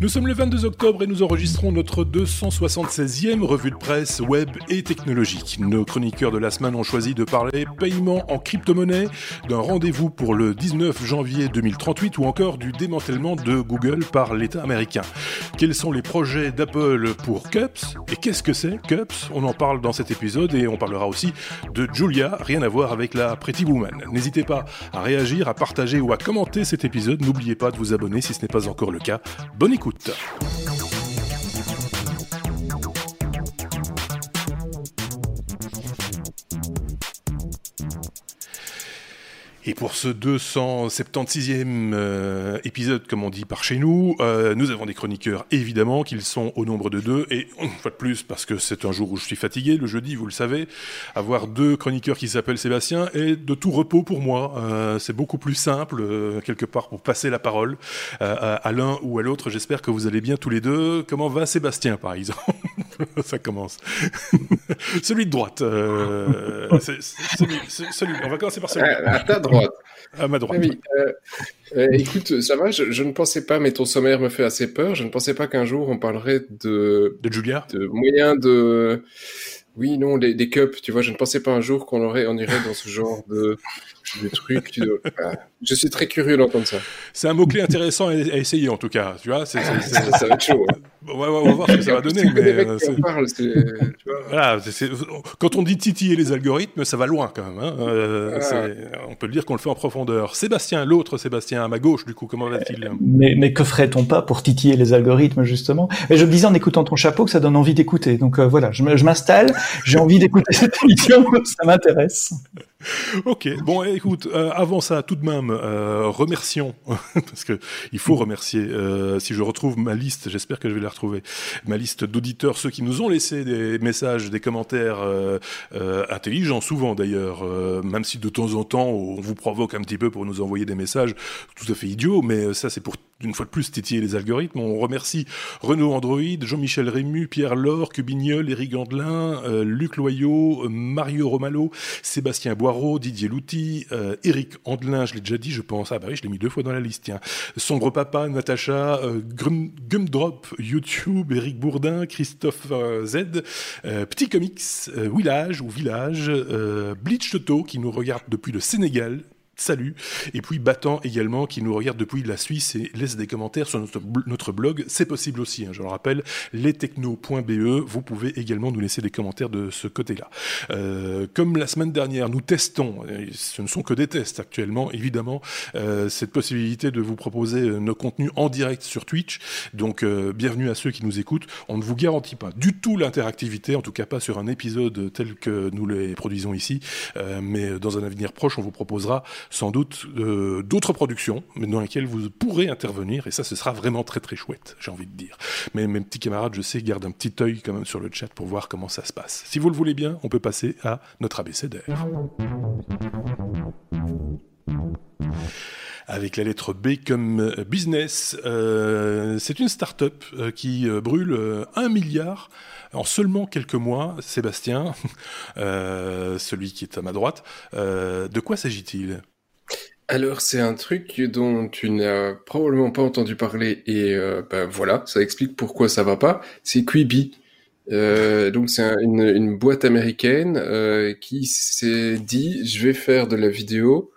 Nous sommes le 22 octobre et nous enregistrons notre 276e revue de presse web et technologique. Nos chroniqueurs de la semaine ont choisi de parler paiement en crypto-monnaie, d'un rendez-vous pour le 19 janvier 2038 ou encore du démantèlement de Google par l'État américain. Quels sont les projets d'Apple pour Cups et qu'est-ce que c'est Cups? On en parle dans cet épisode et on parlera aussi de Julia, rien à voir avec la Pretty Woman. N'hésitez pas à réagir, à partager ou à commenter cet épisode. N'oubliez pas de vous abonner si ce n'est pas encore le cas. Bonne écoute. écoute. Et pour ce 276e euh, épisode, comme on dit par chez nous, euh, nous avons des chroniqueurs, évidemment, qu'ils sont au nombre de deux. Et une fois de plus, parce que c'est un jour où je suis fatigué, le jeudi, vous le savez, avoir deux chroniqueurs qui s'appellent Sébastien est de tout repos pour moi. Euh, c'est beaucoup plus simple, quelque part, pour passer la parole à, à l'un ou à l'autre. J'espère que vous allez bien tous les deux. Comment va Sébastien, par exemple Ça commence. celui de droite. celui, celui, on va commencer par celui. À ta droite. À ma droite. Oui, euh, euh, écoute, ça va, je, ne pensais pas, mais ton sommaire me fait assez peur, je ne pensais pas qu'un jour on parlerait de... De Julia De moyens de... Oui, non, des, cups, tu vois, je ne pensais pas un jour qu'on aurait, on irait dans ce genre de, de trucs. Tu Je suis très curieux d'entendre ça. C'est un mot-clé intéressant à, essayer, en tout cas, tu vois. ça, va être chaud. Hein. Ouais, on va voir ce que ça va donner. Mais, euh, parle, voilà, quand on dit titiller les algorithmes, ça va loin quand même. Hein. Euh, on peut le dire qu'on le fait en profondeur. Sébastien, l'autre Sébastien à ma gauche, du coup, comment va-t-il? Mais, mais, que ferait-on pas pour titiller les algorithmes, justement? Et je me disais en écoutant ton chapeau que ça donne envie d'écouter. Donc euh, voilà, je m'installe, j'ai envie d'écouter cette émission, ça m'intéresse. ok, bon, écoute, euh, avant ça, tout de même, euh, remercions, parce que il faut remercier. Euh, si je retrouve ma liste, j'espère que je vais la retrouver, ma liste d'auditeurs, ceux qui nous ont laissé des messages, des commentaires intelligents, souvent d'ailleurs, même si de temps en temps on vous provoque un petit peu pour nous envoyer des messages tout à fait idiots, mais ça c'est pour une fois de plus titiller les algorithmes. On remercie Renaud Android, Jean-Michel Rému, Pierre Laure, Cubignol, Éric Gandelin, Luc Loyot, Mario Romalo, Sébastien Boireau, Didier Louty, euh, Eric Andelin, je l'ai déjà dit, je pense. Ah bah oui, je l'ai mis deux fois dans la liste, tiens. Sombre Papa, Natacha, euh, Gumdrop, YouTube, Eric Bourdin, Christophe euh, Z, Petit Comics, Village ou Village, Bleach Toto, qui nous regarde depuis le Sénégal, Salut. Et puis Battant également, qui nous regarde depuis la Suisse et laisse des commentaires sur notre, blog. C'est possible aussi, hein, je le rappelle, lestechno.be. Vous pouvez également nous laisser des commentaires de ce côté-là. Euh, comme la semaine dernière, nous testons, ce ne sont que des tests actuellement, évidemment, euh, cette possibilité de vous proposer euh, nos contenus en direct sur Twitch. Donc, bienvenue à ceux qui nous écoutent. On ne vous garantit pas du tout l'interactivité, en tout cas pas sur un épisode tel que nous les produisons ici, mais dans un avenir proche, on vous proposera sans doute euh, d'autres productions, dans lesquelles vous pourrez intervenir, et ça, ce sera vraiment très très chouette, j'ai envie de dire. Mais mes petits camarades, je sais, gardent un petit œil quand même sur le chat pour voir comment ça se passe. Si vous le voulez bien, on peut passer à notre abécédaire. avec la lettre B comme business. Euh, c'est une start-up euh, qui brûle un milliard en seulement quelques mois. Sébastien, celui qui est à ma droite, de quoi s'agit-il? Alors, c'est un truc dont tu n'as probablement pas entendu parler et euh, ben voilà, ça explique pourquoi ça va pas. C'est Quibi. Euh, donc c'est une, une, boîte américaine euh, qui s'est dit je vais faire de la vidéo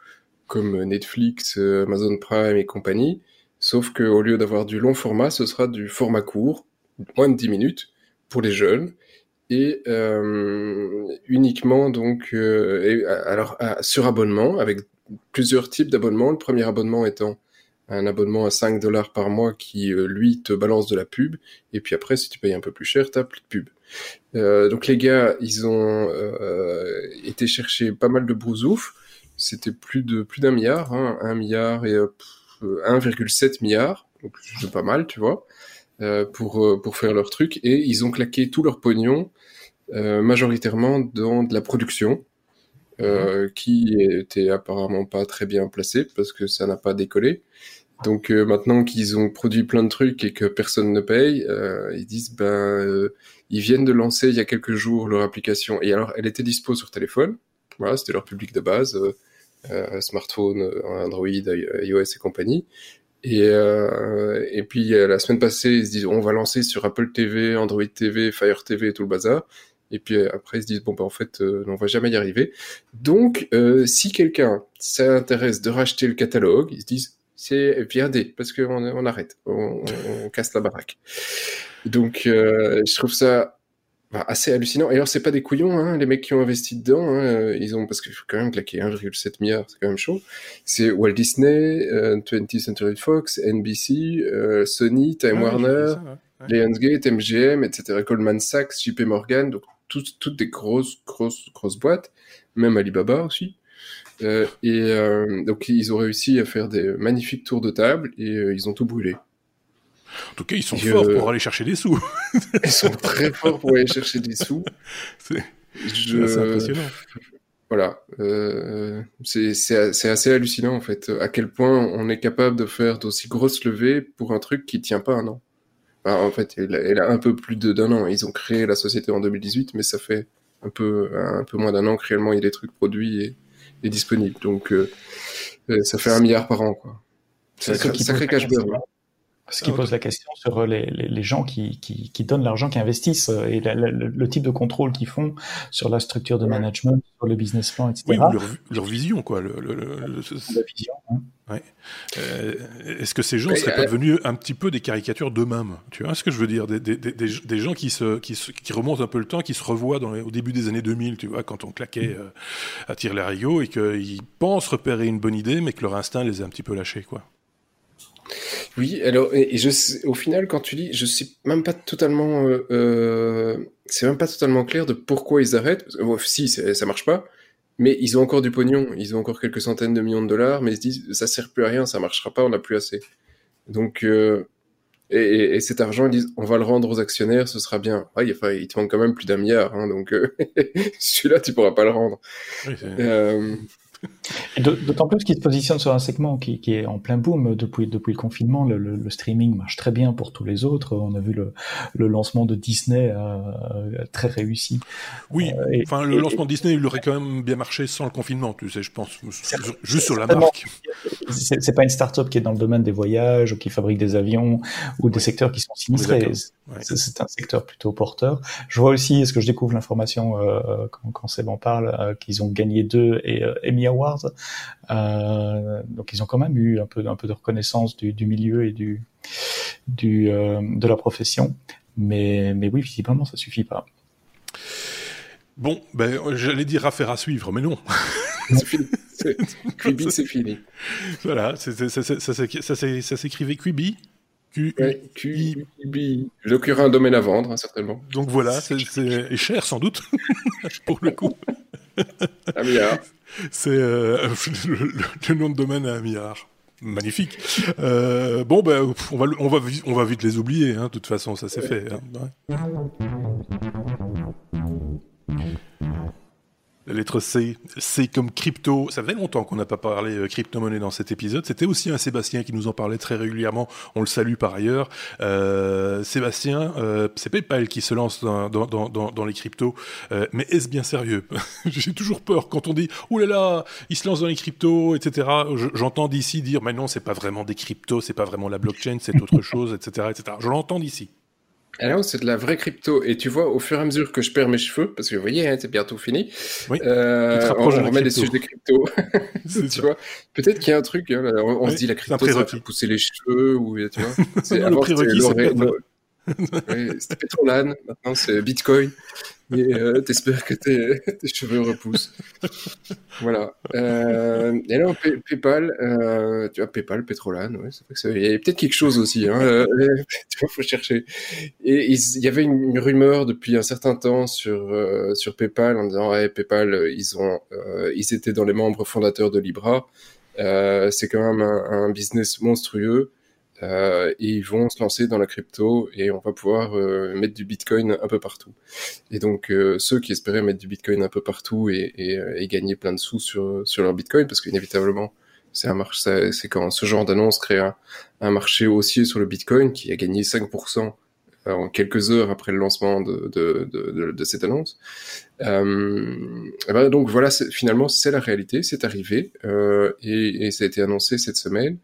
comme Netflix, euh, Amazon Prime et compagnie, sauf que au lieu d'avoir du long format, ce sera du format court, moins de 10 minutes pour les jeunes et uniquement donc alors sur abonnement avec plusieurs types d'abonnements. Le premier abonnement étant un abonnement à 5 dollars par mois qui, euh, lui, te balance de la pub. Et puis après, si tu payes un peu plus cher, t'as plus de pub. Euh, donc les gars, ils ont euh, été chercher pas mal de brousouf. C'était plus de plus d'un milliard, hein, 1 milliard et 1,7 milliard. Donc c'est pas mal, tu vois, pour pour faire leur truc. Et ils ont claqué tout leur pognon majoritairement dans de la production. Euh, qui était apparemment pas très bien placé parce que ça n'a pas décollé. Donc euh, maintenant qu'ils ont produit plein de trucs et que personne ne paye, euh, ils disent ben euh, ils viennent de lancer il y a quelques jours leur application et alors elle était dispo sur téléphone. Voilà, c'était leur public de base, smartphone, Android, iOS et compagnie. Et, euh, et puis euh, la semaine passée, ils se disent on va lancer sur Apple TV, Android TV, Fire TV et tout le bazar. Et puis euh, après, ils se disent bon bah en fait, euh, on va jamais y arriver. Donc, euh, si quelqu'un s'intéresse de racheter le catalogue, ils se disent c'est viendez parce qu'on on arrête, on, on, casse la baraque. Donc, euh, je trouve ça bah, assez hallucinant. Et alors, c'est pas des couillons, hein, les mecs qui ont investi dedans. Hein, ils ont parce qu'il faut quand même claquer 1,7 milliard, c'est quand même chaud. C'est Walt Disney, euh, 20th Century Fox, NBC, Sony, Time Ah, Warner. Ouais. Lionsgate, MGM, etc. Goldman Sachs, JP Morgan, donc toutes, toutes des grosses, grosses, grosses boîtes, même Alibaba aussi. Euh, et euh, donc ils ont réussi à faire des magnifiques tours de table et euh, ils ont tout brûlé. En tout cas, ils sont forts pour aller chercher des sous. Ils sont très forts pour aller chercher des sous. C'est Je... impressionnant. Voilà, c'est assez hallucinant en fait, à quel point on est capable de faire d'aussi grosses levées pour un truc qui tient pas un an. Enfin, en fait, elle, a- elle a un peu plus de- d'un an. Ils ont créé la société en 2018, mais ça fait un peu un peu moins d'un an que réellement il y a des trucs produits et, et disponibles. Donc euh, euh, ça fait un milliard par an quoi. C'est qui sacré cash burn. Ce qui pose la question sur les, les, les gens qui, qui, qui donnent l'argent, qui investissent euh, et la- la- le, le type de contrôle qu'ils font sur la structure de Ouais. management, sur le business plan, etc. Oui, ou leur, leur vision, quoi. Le, le- le- le- ce- La vision, hein. Euh, Est-ce que ces gens Mais, seraient pas euh, devenus un petit peu des caricatures d'eux-mêmes Tu vois ce que je veux dire? Des, des, des, des- gens qui, se, qui, se- qui remontent un peu le temps, qui se revoient dans les- au début des années 2000, tu vois, quand on claquait euh, à tirer les rigots et qu'ils pensent repérer une bonne idée, mais que leur instinct les a un petit peu lâchés, quoi. Oui, alors et, et je sais- au final quand tu dis, je suis même pas totalement, euh, euh, c'est même pas totalement clair de pourquoi ils arrêtent. Bon, si ça marche pas, mais ils ont encore du pognon, ils ont encore quelques centaines de millions de dollars, mais ils se disent ça sert plus à rien, ça marchera pas, on n'a plus assez. Donc euh, et, et- et cet argent ils disent on va le rendre aux actionnaires, ce sera bien. Enfin, il te manque quand même plus d'un milliard, hein, donc celui-là tu pourras pas le rendre. Oui, D'autant plus qu'ils se positionnent sur un segment qui, qui est en plein boom depuis, depuis le confinement. Le, le- le streaming marche très bien pour tous les autres. On a vu le, le lancement de Disney euh, très réussi. oui. Euh, et- enfin, le et- lancement de Disney, il aurait quand même bien marché sans le confinement, tu sais, je pense. Juste sur la marque. C'est pas une start-up qui est dans le domaine des voyages ou qui fabrique des avions ou des Oui. secteurs qui sont sinistrés. Ouais. C'est un secteur plutôt porteur. Je vois aussi, est-ce que je découvre l'information euh, quand, quand Seb en parle, euh, qu'ils ont gagné deux et, euh, Emmy Awards. Euh, donc ils ont quand même eu un peu, un peu de reconnaissance du, du milieu et du, du euh, de la profession. Mais, mais oui, visiblement, ça suffit pas. Bon, ben, j'allais dire affaire à suivre, mais non. c'est fini. C'est- Quibi, c'est fini. voilà, ça s'écrivait Quibi. Q Ouais, Quibi. Donc il y aura un domaine à vendre, hein, certainement. Donc voilà, c'est cher sans doute, pour le coup. Un milliard. C'est euh, le, le- le nom de domaine à un milliard. Magnifique. Euh, bon, ben, on va, le- on va, vi- on va vite les oublier, hein, de toute façon, ça c'est fait. hein, ouais. La lettre C, C comme crypto. Ça fait longtemps qu'on n'a pas parlé euh, crypto-monnaie dans cet épisode. C'était aussi un Sébastien qui nous en parlait très régulièrement. On le salue par ailleurs. Euh, Sébastien, euh, c'est PayPal qui se lance dans, les cryptos. Mais est-ce bien sérieux? J'ai toujours peur quand on dit « Ouh là là, il se lance dans les cryptos, etc. » Je- J'entends d'ici dire « Mais non, c'est pas vraiment des cryptos, c'est pas vraiment la blockchain, c'est autre chose, etc. etc. » Je l'entends d'ici. Alors, c'est de la vraie crypto. Et tu vois, au fur et à mesure que je perds mes cheveux, parce que vous voyez, hein, c'est bientôt fini, Oui, euh, on, de remet des sujets de crypto. Tu vois, peut-être qu'il y a un truc, hein, on, Oui, se dit la crypto, ça va faire pousser les cheveux, ou tu vois. C'est, le prérequis, c'est Petrolan, maintenant c'est Bitcoin. Et euh, t'espères que tes, tes cheveux repoussent. Voilà. Euh, et là, Pay- PayPal, euh, tu vois, PayPal, Petrolan, ouais, c'est vrai que c'est- il y a peut-être quelque chose aussi. Hein, euh, tu vois, faut chercher. Et il y avait une, rumeur depuis un certain temps sur euh, sur PayPal en disant, ouais, PayPal, euh, ils ont, euh, ils étaient dans les membres fondateurs de Libra. C'est quand même un, un business monstrueux. Euh, et ils vont se lancer dans la crypto et on va pouvoir euh, mettre du Bitcoin un peu partout. Et donc euh, ceux qui espéraient mettre du Bitcoin un peu partout et, et, et gagner plein de sous sur sur leur Bitcoin, parce qu'inévitablement c'est un marché, c'est quand ce genre d'annonce crée un, un marché haussier sur le Bitcoin qui a gagné 5% en quelques heures après le lancement de, de, de, de cette annonce. Euh, ben donc voilà, finalement c'est la réalité, c'est arrivé euh, et, et, ça a été annoncé cette semaine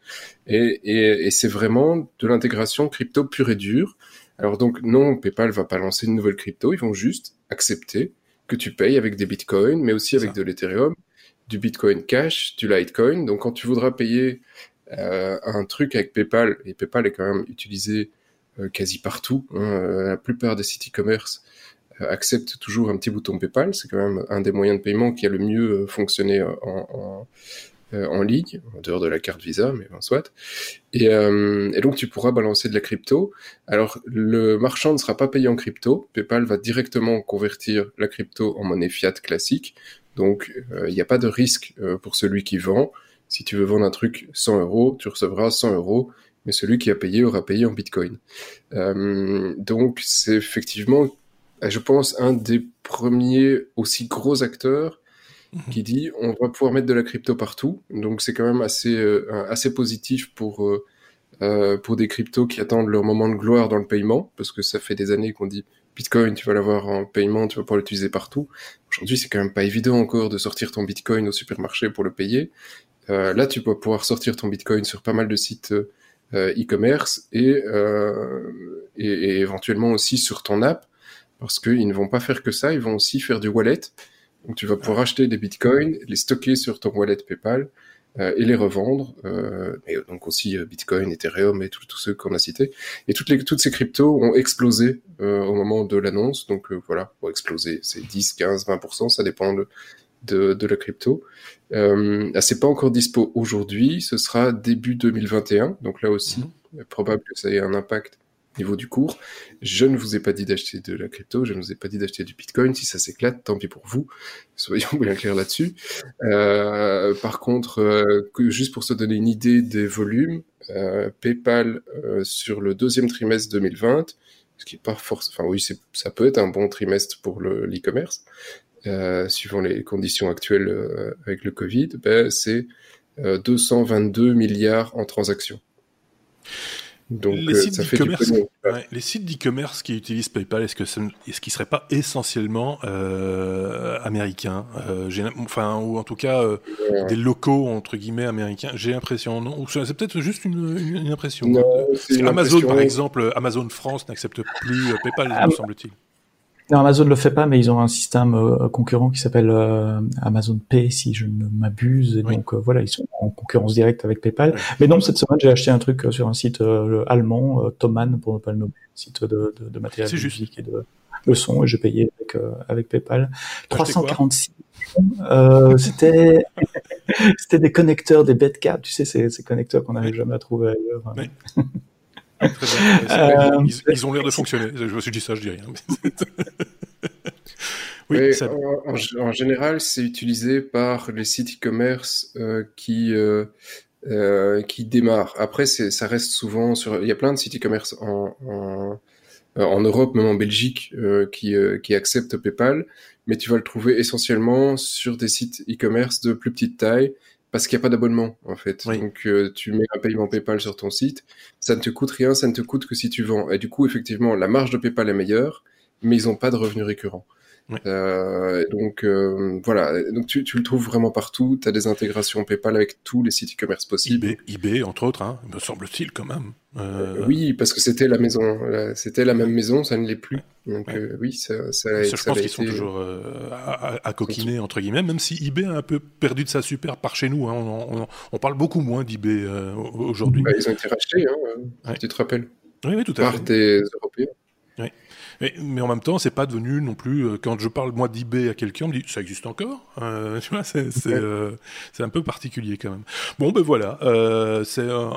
et, et, et c'est vraiment de l'intégration crypto pure et dure. Alors donc non, PayPal va pas lancer une nouvelle crypto, ils vont juste accepter que tu payes avec des bitcoins, mais aussi avec de l'Ethereum, du Bitcoin Cash, du Litecoin. Donc quand tu voudras payer euh, un truc avec PayPal, et PayPal est quand même utilisé quasi partout, hein, euh, la plupart des sites e-commerce euh, acceptent toujours un petit bouton PayPal, c'est quand même un des moyens de paiement qui a le mieux fonctionné en, en, en ligne, en dehors de la carte Visa, mais en soit. Et, et, donc tu pourras balancer de la crypto. Alors le marchand ne sera pas payé en crypto, PayPal va directement convertir la crypto en monnaie fiat classique. Donc il n'y a pas de risque pour celui qui vend. Si tu veux vendre un truc 100 euros, tu recevras 100 euros, mais celui qui a payé aura payé en Bitcoin. Euh, donc c'est effectivement, je pense, un des premiers aussi gros acteurs mhm. qui dit on va pouvoir mettre de la crypto partout. Donc c'est quand même assez euh, assez positif pour euh, pour des cryptos qui attendent leur moment de gloire dans le paiement, parce que ça fait des années qu'on dit Bitcoin, tu vas l'avoir en paiement, tu vas pouvoir l'utiliser partout. Aujourd'hui, c'est quand même pas évident encore de sortir ton Bitcoin au supermarché pour le payer. Euh, là, tu vas pouvoir sortir ton Bitcoin sur pas mal de sites e-commerce et, euh, et, et, éventuellement aussi sur ton app, parce qu'ils ne vont pas faire que ça, ils vont aussi faire du wallet. Donc tu vas pouvoir acheter des bitcoins, les stocker sur ton wallet PayPal euh, et les revendre. Euh, et donc aussi euh, Bitcoin, Ethereum et tous ceux qu'on a cités. Et toutes, les, toutes ces cryptos ont explosé au moment de l'annonce. Donc voilà, pour exploser, c'est 10, 15, 20%, ça dépend de, de, de la crypto. Euh, c'est pas encore dispo aujourd'hui, ce sera début 2021, donc là aussi, mhm. probable que ça ait un impact au niveau du cours. Je ne vous ai pas dit d'acheter de la crypto, je ne vous ai pas dit d'acheter du Bitcoin, si ça s'éclate, tant pis pour vous, soyons bien clairs là-dessus. Euh, par contre, euh, juste pour se donner une idée des volumes, euh, PayPal euh, sur le deuxième trimestre 2020, ce qui est pas forcément, enfin oui, ça peut être un bon trimestre pour l'e-commerce, euh, suivant les conditions actuelles euh, avec le Covid, ben, c'est 222 euh, milliards en transactions. Donc, les, sites ça fait du ouais, les sites d'e-commerce qui utilisent PayPal, est-ce que est-ce qu'ils seraient pas essentiellement euh, américains, euh, enfin ou en tout cas euh, ouais. des locaux entre guillemets américains J'ai l'impression, non Ou c'est peut-être juste une, une, impression. Non, Amazon, par exemple, Amazon France n'accepte plus PayPal, ah, me semble-t-il. Non, Amazon ne le fait pas, mais ils ont un système euh, concurrent qui s'appelle euh, Amazon Pay, si je ne m'abuse. Et donc euh, voilà, ils sont en concurrence directe avec PayPal. Mais non, cette semaine, j'ai acheté un truc sur un site allemand, Thomann, pour ne pas le nommer, un site de, de, de matériel de musique et de, de son, et j'ai payé avec, avec PayPal. 346 euh, c'était c'était des connecteurs, des bedcaps, tu sais, ces, ces connecteurs qu'on n'arrive jamais à trouver ailleurs. Oui. Euh, ils, ils, ont l'air de fonctionner. Je me suis dit ça, je dis rien. oui, ça... en, en, général, c'est utilisé par les sites e-commerce euh, qui euh, qui démarrent. Après, ça reste souvent sur. Il y a plein de sites e-commerce en, en, en Europe, même en Belgique, euh, qui qui acceptent PayPal, mais tu vas le trouver essentiellement sur des sites e-commerce de plus petite taille parce qu'il n'y a pas d'abonnement en fait. Oui. Donc euh, tu mets un paiement PayPal sur ton site, ça ne te coûte rien, ça ne te coûte que si tu vends. Et du coup, effectivement, la marge de PayPal est meilleure, mais ils n'ont pas de revenus récurrents. Euh, donc euh, voilà, donc tu, tu, le trouves vraiment partout. Tu as des intégrations PayPal avec tous les sites e-commerce possibles. eBay, eBay, entre autres, hein, me semble-t-il quand même. Euh... Oui, parce que c'était la maison, c'était la même maison, ça ne l'est plus. Donc ouais. euh, oui, ça, ça, ça Je pense qu'ils été... sont toujours euh, à, à, coquiner entre guillemets, même si eBay a un peu perdu de sa super par chez nous. Hein, on, on, on, parle beaucoup moins d'eBay aujourd'hui. Bah, ils ont été rachetés, hein, ouais. tu te rappelles? Oui, oui, tout à par fait. Par des Européens. Mais, mais, en même temps, c'est pas devenu non plus. Euh, quand je parle moi d'eBay à quelqu'un, on me dit ça existe encore. Euh, tu vois, c'est c'est euh, un peu particulier quand même. Bon, ben voilà, euh, c'est un,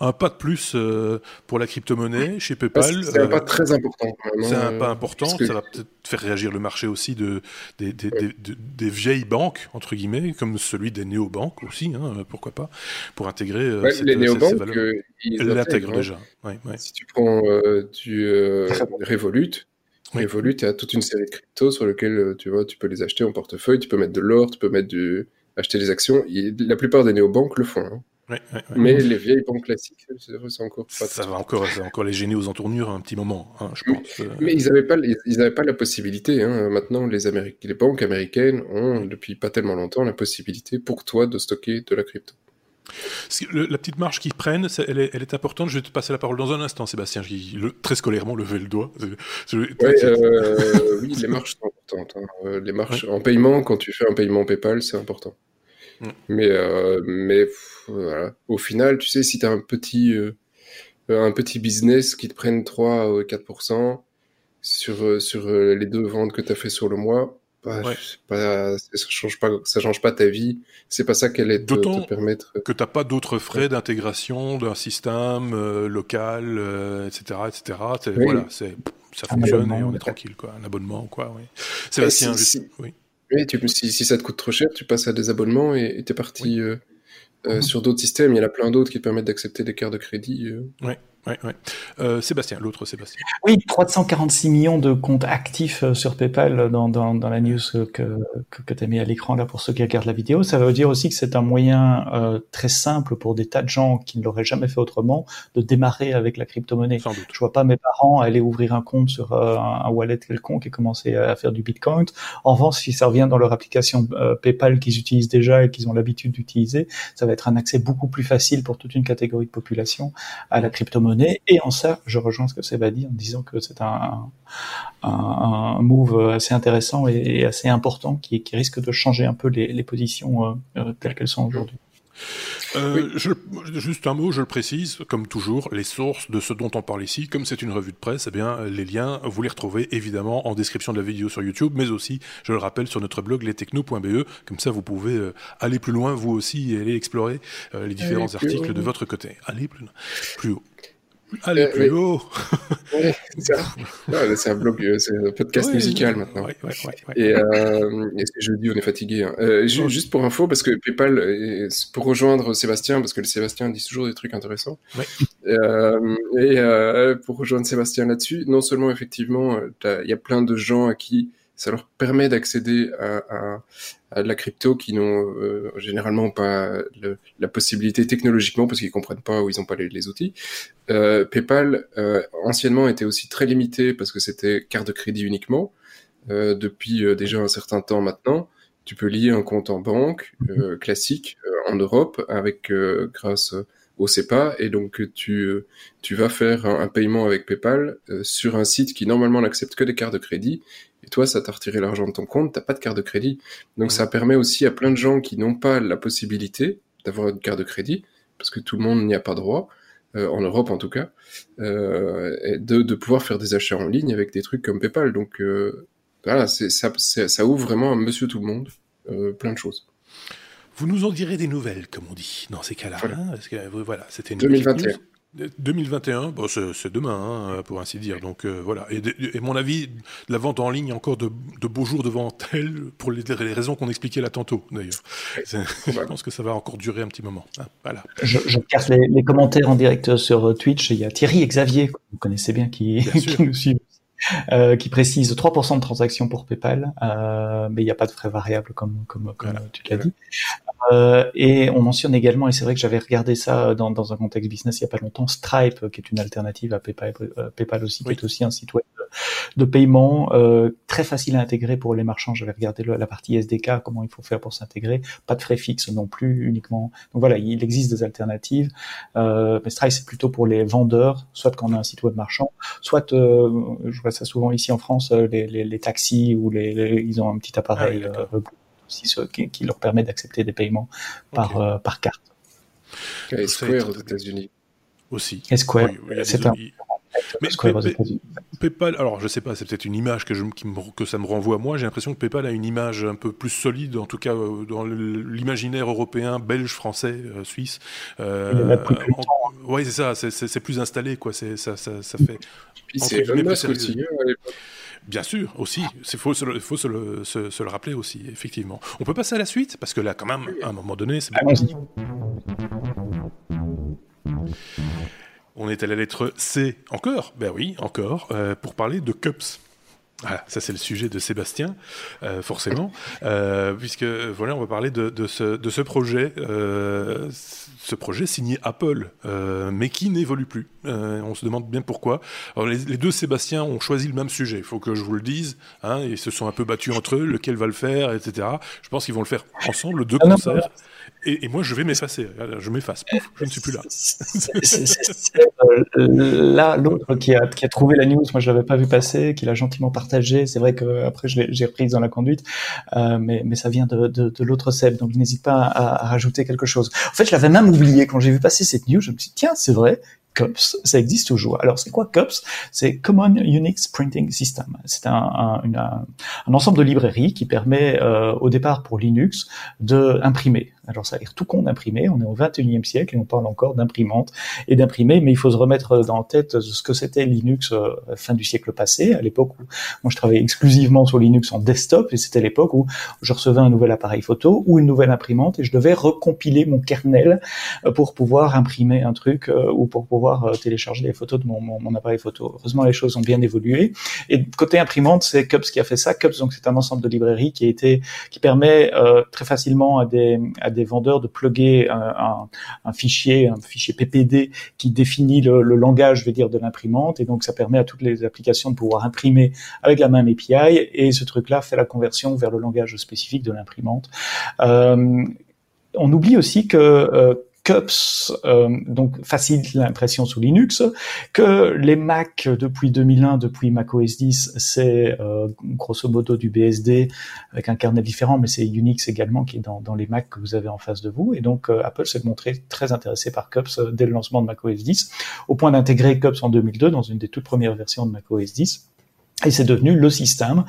un, pas de plus euh, pour la crypto-monnaie chez PayPal. C'est un pas très important. C'est un pas important. Que... Ça va peut-être faire réagir le marché aussi de des, des, ouais. des, des, vieilles banques entre guillemets, comme celui des néobanques aussi. Hein, pourquoi pas pour intégrer ouais, les néobanques. Elles l'intègrent déjà. Ouais, ouais. Si tu prends du Revolut oui. Revolut, il y a toute une série de cryptos sur lesquels tu vois, tu peux les acheter en portefeuille, tu peux mettre de l'or, tu peux mettre du, acheter des actions. la plupart des néobanques le font. Hein. Mais les vieilles banques classiques, c'est encore pas ça va encore, ça va encore les gêner aux entournures un petit moment, hein, je pense. Mais, ils n'avaient pas, ils pas la possibilité. Hein. Maintenant, les, les banques américaines ont depuis pas tellement longtemps la possibilité pour toi de stocker de la crypto. La petite marge qu'ils prennent, elle, est, elle, est, importante. Je vais te passer la parole dans un instant, Sébastien. Le, très scolairement lever le doigt. Euh, oui, les marges sont importantes. Hein. Euh, les marges en paiement, quand tu fais un paiement PayPal, c'est important. Mais, euh, mais voilà. Au final, tu sais, si tu as un petit, euh, un petit business qui te prenne 3 ou 4% sur, euh, sur les deux ventes que tu as fait sur le mois, bah, pas, ça change pas, ça change pas ta vie. C'est pas ça qu'elle est de te permettre. Que t'as pas d'autres frais d'intégration d'un système local, etc., etc. Voilà, c'est ça fonctionne et on est tranquille, quoi. Un abonnement, quoi. Oui. Sébastien, oui. Oui, tu, si, si, ça te coûte trop cher, tu passes à des abonnements et tu es parti euh, euh, mhm. sur d'autres systèmes. Il y en a plein d'autres qui te permettent d'accepter des cartes de crédit. Euh. Oui. Ouais, ouais. Euh, Sébastien, l'autre Sébastien. Oui, 346 millions de comptes actifs euh, sur PayPal dans, dans, dans la news que, que, que tu as mis à l'écran là pour ceux qui regardent la vidéo. Ça veut dire aussi que c'est un moyen euh, très simple pour des tas de gens qui ne l'auraient jamais fait autrement de démarrer avec la crypto-monnaie. Sans doute. Je vois pas mes parents aller ouvrir un compte sur euh, un, wallet quelconque et commencer à faire du Bitcoin. En revanche, si ça revient dans leur application euh, PayPal qu'ils utilisent déjà et qu'ils ont l'habitude d'utiliser, ça va être un accès beaucoup plus facile pour toute une catégorie de population à la crypto-monnaie et en ça, je rejoins ce que Seb a dit en disant que c'est un, un, move assez intéressant et, assez important qui, qui, risque de changer un peu les, les positions euh, euh, telles qu'elles sont aujourd'hui. Euh, je, juste un mot, je le précise, comme toujours, les sources de ce dont on parle ici, comme c'est une revue de presse, eh bien, les liens, vous les retrouvez évidemment en description de la vidéo sur YouTube, mais aussi, je le rappelle, sur notre blog lestechno.be. Comme ça, vous pouvez euh, aller plus loin, vous aussi, et aller explorer euh, les différents articles de votre côté. Allez plus, plus haut. Allez euh, plus haut C'est un blog, euh, c'est un podcast musical maintenant. et, euh, et c'est jeudi, on est fatigué. Hein. Euh, juste pour info, parce que PayPal, pour rejoindre Sébastien, parce que le Sébastien dit toujours des trucs intéressants. Euh, et pour rejoindre Sébastien là-dessus, non seulement effectivement, il y a plein de gens à qui ça leur permet d'accéder à, à, à, de la crypto qui n'ont euh, généralement pas la possibilité technologiquement parce qu'ils comprennent pas ou ils n'ont pas les, les outils. Euh, PayPal euh, anciennement était aussi très limité parce que c'était carte de crédit uniquement. Euh, depuis euh, déjà un certain temps maintenant, tu peux lier un compte en banque mhm. classique en Europe avec grâce au CEPA et donc tu tu vas faire un, un paiement avec PayPal sur un site qui normalement n'accepte que des cartes de crédit et toi, ça t'a retiré l'argent de ton compte, t'as pas de carte de crédit. Donc ça permet aussi à plein de gens qui n'ont pas la possibilité d'avoir une carte de crédit, parce que tout le monde n'y a pas droit, euh, en Europe en tout cas, euh, de, de, pouvoir faire des achats en ligne avec des trucs comme PayPal. Donc euh, voilà, ça, ça, ouvre vraiment à monsieur tout le monde plein de choses. Vous nous en direz des nouvelles, comme on dit, dans ces cas-là. Voilà, hein, parce que, voilà c'était une 2021. 2021, bon, c'est demain, hein, pour ainsi dire. Donc euh, voilà. Et, et, mon avis, la vente en ligne, encore de, de beaux jours devant elle, pour les, les raisons qu'on expliquait là tantôt, d'ailleurs. Je pense que ça va encore durer un petit moment. Hein, voilà. Je, je casse les, les, commentaires en direct sur Twitch. Il y a Thierry et Xavier, que vous connaissez bien, qui, qui nous suivent. Euh, qui précise 3% de transactions pour PayPal, euh, mais il n'y a pas de frais variables comme, comme, comme tu l'as dit. Euh, et on mentionne également, et c'est vrai que j'avais regardé ça dans, dans, un contexte business il n'y a pas longtemps, Stripe, qui est une alternative à PayPal, euh, PayPal aussi, qui est aussi un site web de paiement euh, très facile à intégrer pour les marchands. J'avais regardé la partie SDK, comment il faut faire pour s'intégrer. Pas de frais fixes non plus, uniquement. Donc voilà, il existe des alternatives. Euh, mais Stripe, c'est plutôt pour les vendeurs, soit quand on a un site web marchand, soit, euh, je vois ça souvent ici en France, euh, les, les, les taxis ou les, ils ont un petit appareil ah qui, qui, leur permet d'accepter des paiements par, okay. par carte. Et Square aux États-Unis. Aussi. Et Square, c'est un. Mais PayPal, alors je sais pas, c'est peut-être une image que, je, qui me, que ça me renvoie à moi. J'ai l'impression que PayPal a une image un peu plus solide, en tout cas euh, dans l'imaginaire européen, belge, français, euh, suisse. Euh, Oui, c'est ça, c'est plus installé, quoi. Ça, ça, ça fait. c'est hein, Bien sûr, aussi. Il faut, se, faut se, le, se, se, le rappeler aussi, effectivement. On peut passer à la suite, parce que là, quand même, à un moment donné, c'est bon. On est à la lettre C encore, ben oui, encore, euh, pour parler de Cups. Voilà, ça c'est le sujet de Sébastien, euh, forcément, euh, puisque voilà, on va parler de, de, ce, de ce projet, euh, ce projet signé Apple, mais qui n'évolue plus. On se demande bien pourquoi. Alors les, les, deux Sébastien ont choisi le même sujet, il faut que je vous le dise, hein, ils se sont un peu battus entre eux, lequel va le faire, etc. Je pense qu'ils vont le faire ensemble, deux ah concerts. Et, et, moi, je vais m'effacer. Je m'efface. Je ne suis plus là. là, l'autre qui a, trouvé la news, moi, je l'avais pas vu passer, qui l'a gentiment partagé. C'est vrai que après, j'ai reprise dans la conduite, euh, mais, ça vient de l'autre Seb, donc n'hésite pas à, à, rajouter quelque chose. En fait, je l'avais même oublié quand j'ai vu passer cette news. Je me suis dit, tiens, c'est vrai. CUPS, ça existe toujours. Alors, c'est quoi CUPS C'est Common Unix Printing System. C'est un, ensemble de librairies qui permet euh, au départ pour Linux d'imprimer. Alors ça a l'air tout con d'imprimer, on est au 21e siècle et on parle encore d'imprimante et d'imprimer, mais il faut se remettre dans la tête ce que c'était Linux euh, fin du siècle passé, à l'époque où moi je travaillais exclusivement sur Linux en desktop et c'était l'époque où je recevais un nouvel appareil photo ou une nouvelle imprimante et je devais recompiler mon kernel euh, pour pouvoir imprimer un truc euh, ou pour pouvoir euh, télécharger les photos de mon, appareil photo. Heureusement les choses ont bien évolué et côté imprimante c'est Cups qui a fait ça. Cups donc c'est un ensemble de librairies qui a été qui permet euh, très facilement à des, à des vendeurs de plugger un, un, un, fichier, un fichier PPD qui définit le, le langage, je vais dire, de l'imprimante, et donc ça permet à toutes les applications de pouvoir imprimer avec la même API, et ce truc-là fait la conversion vers le langage spécifique de l'imprimante. Euh, on oublie aussi que euh, CUPS euh, donc facilite l'impression sous Linux, que les Mac depuis 2001, depuis Mac OS 10, c'est euh, grosso modo du BSD avec un kernel différent, mais c'est Unix également qui est dans, les Mac que vous avez en face de vous. Et donc euh, Apple s'est montré très intéressé par CUPS euh, dès le lancement de Mac OS 10, au point d'intégrer CUPS en 2002 dans une des toutes premières versions de Mac OS 10. Et c'est devenu le système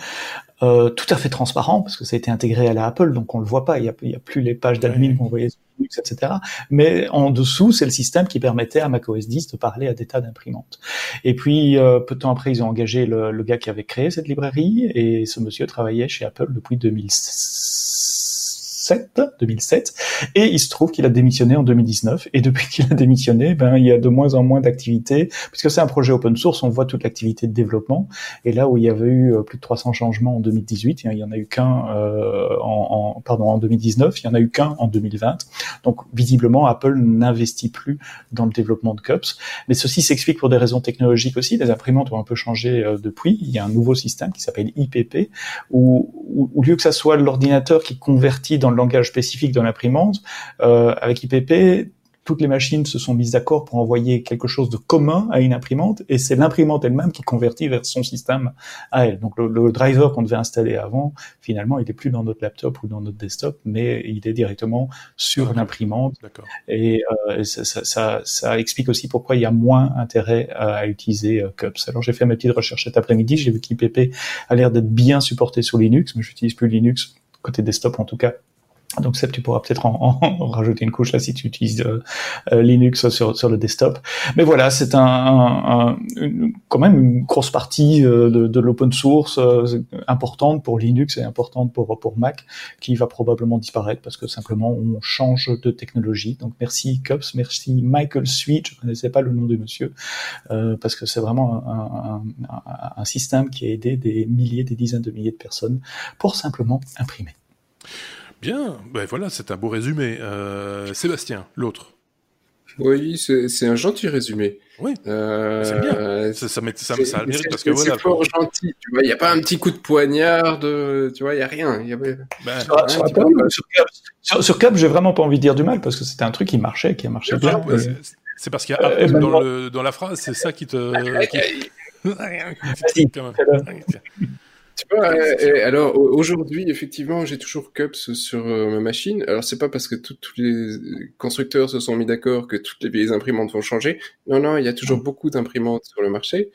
euh, tout à fait transparent parce que ça a été intégré à la Apple, donc on le voit pas. Il y a, il y a plus les pages d'admin qu'on voyait sur Linux, etc. Mais en dessous, c'est le système qui permettait à macOS 10 de parler à des tas d'imprimantes. Et puis euh, peu de temps après, ils ont engagé le, le, gars qui avait créé cette librairie et ce monsieur travaillait chez Apple depuis 2006 2007, et il se trouve qu'il a démissionné en 2019, et depuis qu'il a démissionné, ben, il y a de moins en moins d'activités, puisque c'est un projet open source, on voit toute l'activité de développement, et là où il y avait eu plus de 300 changements en 2018, il y en a eu qu'un euh, en, pardon, en 2019, il y en a eu qu'un en 2020, donc visiblement Apple n'investit plus dans le développement de CUPS, mais ceci s'explique pour des raisons technologiques aussi, les imprimantes ont un peu changé euh, depuis, il y a un nouveau système qui s'appelle IPP, où, au lieu que ça soit l'ordinateur qui convertit dans le langage spécifique de l'imprimante, euh, avec IPP, toutes les machines se sont mises d'accord pour envoyer quelque chose de commun à une imprimante, et c'est l'imprimante elle-même qui convertit vers son système à elle. Donc le, le driver qu'on devait installer avant, finalement, il n'est plus dans notre laptop ou dans notre desktop, mais il est directement sur ah, l'imprimante. Et, euh, ça, ça, ça, explique aussi pourquoi il y a moins intérêt à, utiliser euh, Cups. Alors j'ai fait ma petite recherche cet après-midi, j'ai vu qu'IPP a l'air d'être bien supporté sur Linux, mais j'utilise plus Linux côté desktop en tout cas donc Seb, tu pourras peut-être en, rajouter une couche là si tu utilises euh, euh, Linux sur, le desktop. Mais voilà, c'est un, quand même une grosse partie euh, de, l'open source importante pour Linux et importante pour Mac qui va probablement disparaître parce que simplement on change de technologie. Donc merci Cups, merci Michael Sweet, je connaissais pas le nom du monsieur parce que c'est vraiment un système qui a aidé des milliers, des dizaines de milliers de personnes pour simplement imprimer. Bien, ben voilà, c'est un beau résumé. Euh, Sébastien, l'autre. Oui, c'est un gentil résumé. Oui, euh, c'est bien. Ça, ça, met, ça, ça a le mérite parce que voilà. C'est fort gentil, tu vois. Il n'y a pas un petit coup de poignard, de, tu vois, il n'y a rien. Y a... Ben, sur, sur, Cap, sur, sur, Cap, j'ai vraiment pas envie de dire du mal parce que c'était un truc qui marchait, qui a marché bien. C'est parce qu'il y a euh, ben dans, le, dans, la phrase, c'est ça qui te. qui... Tu vois, euh, alors aujourd'hui, effectivement, j'ai toujours Cups sur euh, ma machine. Alors c'est pas parce que tous les constructeurs se sont mis d'accord que toutes les vieilles imprimantes vont changer. Non, non, il y a toujours beaucoup d'imprimantes sur le marché.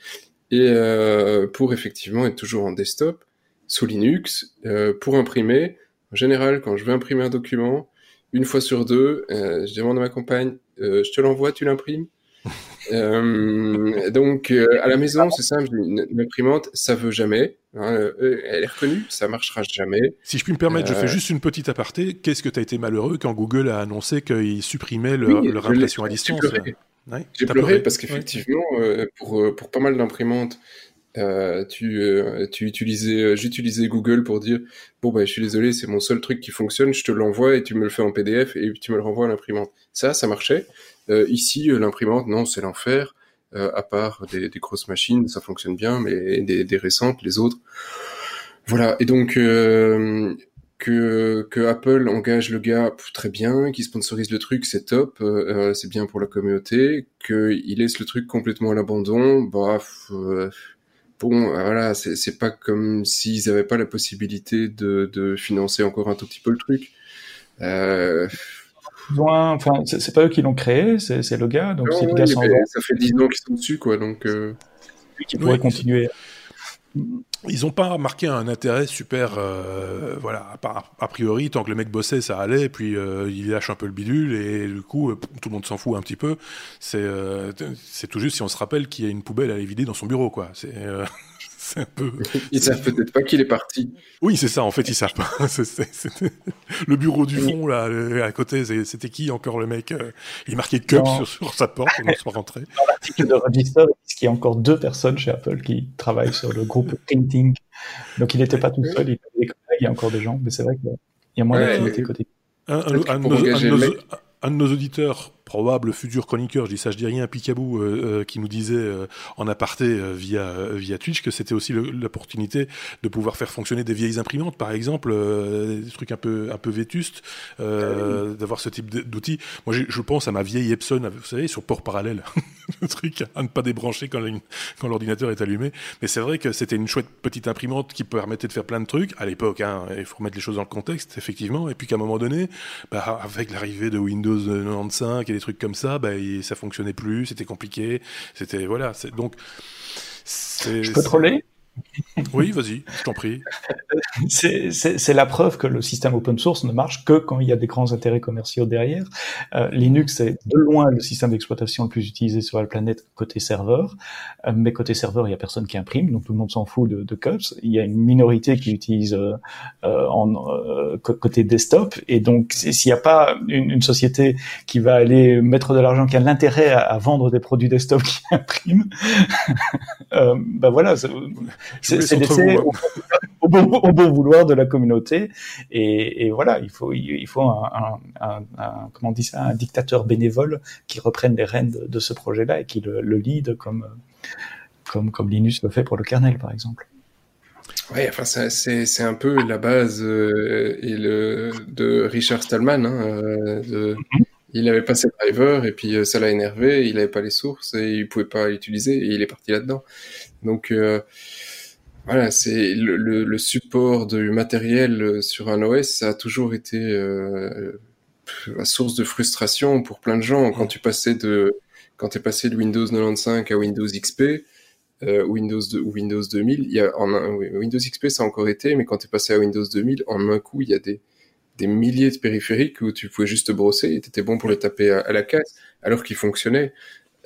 Et euh, pour effectivement être toujours en desktop, sous Linux, euh, pour imprimer, en général, quand je veux imprimer un document, une fois sur deux, je demande à ma compagne, je te l'envoie, tu l'imprimes? Euh, donc euh, à la maison, c'est simple, une, une, imprimante, ça veut jamais. Hein, elle est reconnue, ça marchera jamais. Si je puis me permettre, euh... je fais juste une petite aparté. Qu'est-ce que tu as été malheureux quand Google a annoncé qu'il supprimait le, oui, leur impression à distance? J'ai pleuré, ouais, j'ai pleuré parce qu'effectivement, ouais. Euh, pour, pour pas mal d'imprimantes, Euh, tu, euh, tu utilisais, euh, j'utilisais Google pour dire bon bah je suis désolé, c'est mon seul truc qui fonctionne, je te l'envoie et tu me le fais en PDF et tu me le renvoies à l'imprimante. Ça, ça marchait. Ici, l'imprimante, non, c'est l'enfer. à part des, des, grosses machines, ça fonctionne bien, mais des, des récentes, les autres, voilà. Et donc que que Apple engage le gars très bien, qui sponsorise le truc, c'est top, c'est bien pour la communauté, qu'il laisse le truc complètement à l'abandon, bah bon, voilà, c'est pas comme s'ils n'avaient pas la possibilité de, de, financer encore un tout petit peu le truc. Euh... Enfin, c'est pas eux qui l'ont créé, c'est le gars. Donc si le gars ça fait 10 ans qu'ils sont dessus, quoi. Donc, euh... qui pourrait continuer ils n'ont pas marqué un intérêt super, euh, voilà, a, priori, tant que le mec bossait, ça allait, puis euh, il lâche un peu le bidule, et du coup, euh, tout le monde s'en fout un petit peu. C'est c'est tout juste si on se rappelle qu'il y a une poubelle à aller vider dans son bureau, quoi. C'est c'est un peu. Ils savent peut-être pas qu'il est parti. Oui, c'est ça. En fait, ils savent pas. Le bureau du fond là, à côté, c'était qui encore le mec Il marquait Cup sur, sur, sa porte, on soit rentré. Dans l'article de Register, il qu'il y a encore deux personnes chez Apple qui travaillent sur le groupe printing. Donc, il n'était pas tout seul. Il, y a encore des gens, mais c'est vrai qu'il y a moins d'activité côté. Un, un, un, de nos auditeurs probable futur chroniqueur, je dis ça, je dis rien, Picabou, euh, euh, qui nous disait euh, en aparté via via Twitch que c'était aussi l'opportunité de pouvoir faire fonctionner des vieilles imprimantes, par exemple, des trucs un peu un peu vétustes, d'avoir ce type d'outils. Moi, je pense à ma vieille Epson, vous savez, sur port parallèle, le truc à ne pas débrancher quand quand l'ordinateur est allumé. Mais c'est vrai que c'était une chouette petite imprimante qui permettait de faire plein de trucs à l'époque. Hein, il faut remettre les choses dans le contexte, effectivement. Et puis qu'à un moment donné, bah, avec l'arrivée de Windows 95 des trucs comme ça, bah, ça fonctionnait plus, c'était compliqué, c'était voilà. Donc, je peux oui, vas-y, je t'en prie. c'est la preuve que le système open source ne marche que quand il y a des grands intérêts commerciaux derrière. Euh, Linux est de loin le système d'exploitation le plus utilisé sur la planète côté serveur, euh, mais côté serveur, il y a personne qui imprime, donc tout le monde s'en fout de, de cups. Il y a une minorité qui utilise euh, en côté desktop, et donc s'il n'y a pas une, une, société qui va aller mettre de l'argent, qui a l'intérêt à, à, vendre des produits desktop qui impriment, ben voilà c'est laissé au, bon, vouloir de la communauté. Et, voilà, il faut, il faut un, comment on dit ça, un dictateur bénévole qui reprenne les rênes de, ce projet-là et qui le, lead comme, comme, comme Linus le fait pour le kernel, par exemple. Oui, enfin c'est un peu la base euh, et le de Richard Stallman. Hein, euh, de, mhm. Il avait pas ses drivers et puis euh, ça l'a énervé. Il avait pas les sources et il pouvait pas l'utiliser et il est parti là-dedans. Donc voilà, c'est le, le, support du matériel euh, sur un OS, ça a toujours été euh, la source de frustration pour plein de gens. Quand tu passais de, quand t'es passé de Windows 95 à Windows XP, euh, Windows ou Windows 2000, il y a en Windows XP ça a encore été, mais quand tu es passé à Windows 2000, en un coup il y a des des milliers de périphériques où tu pouvais juste brosser et t'étais bon pour les taper à, la caisse, alors qu'ils fonctionnaient.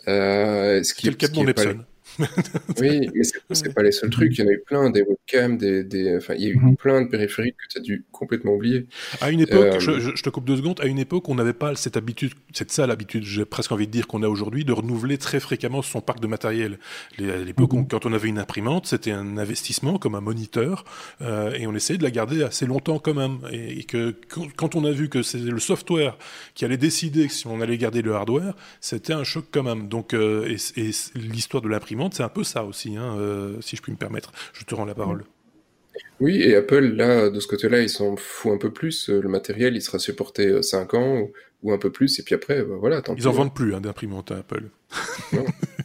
Euh, ce qui, Quel cas de oui, mais c'est pas les seuls trucs. Il y en a eu plein, des webcams, des, des... enfin, il y a eu mhm. plein de périphériques que tu as dû complètement oublier. À une époque, euh, je, je, te coupe deux secondes, à une époque, on n'avait pas cette habitude, cette sale habitude, j'ai presque envie de dire qu'on a aujourd'hui, de renouveler très fréquemment son parc de matériel. À l'époque, mhm. quand on avait une imprimante, c'était un investissement comme un moniteur, euh, et on essayait de la garder assez longtemps quand même. Et, que quand on a vu que c'est le software qui allait décider si on allait garder le hardware, c'était un choc quand même. Donc, euh, et, et l'histoire de l'imprimante, c'est un peu ça aussi, hein, euh, si je puis me permettre. Je te rends la parole. Oui, et Apple, là, de ce côté-là, ils s'en foutent un peu plus. Euh, le matériel, il sera supporté 5 euh, ans ou, un peu plus, et puis après, bah, voilà. Tant ils en vendent plus hein, d'imprimantes à Apple.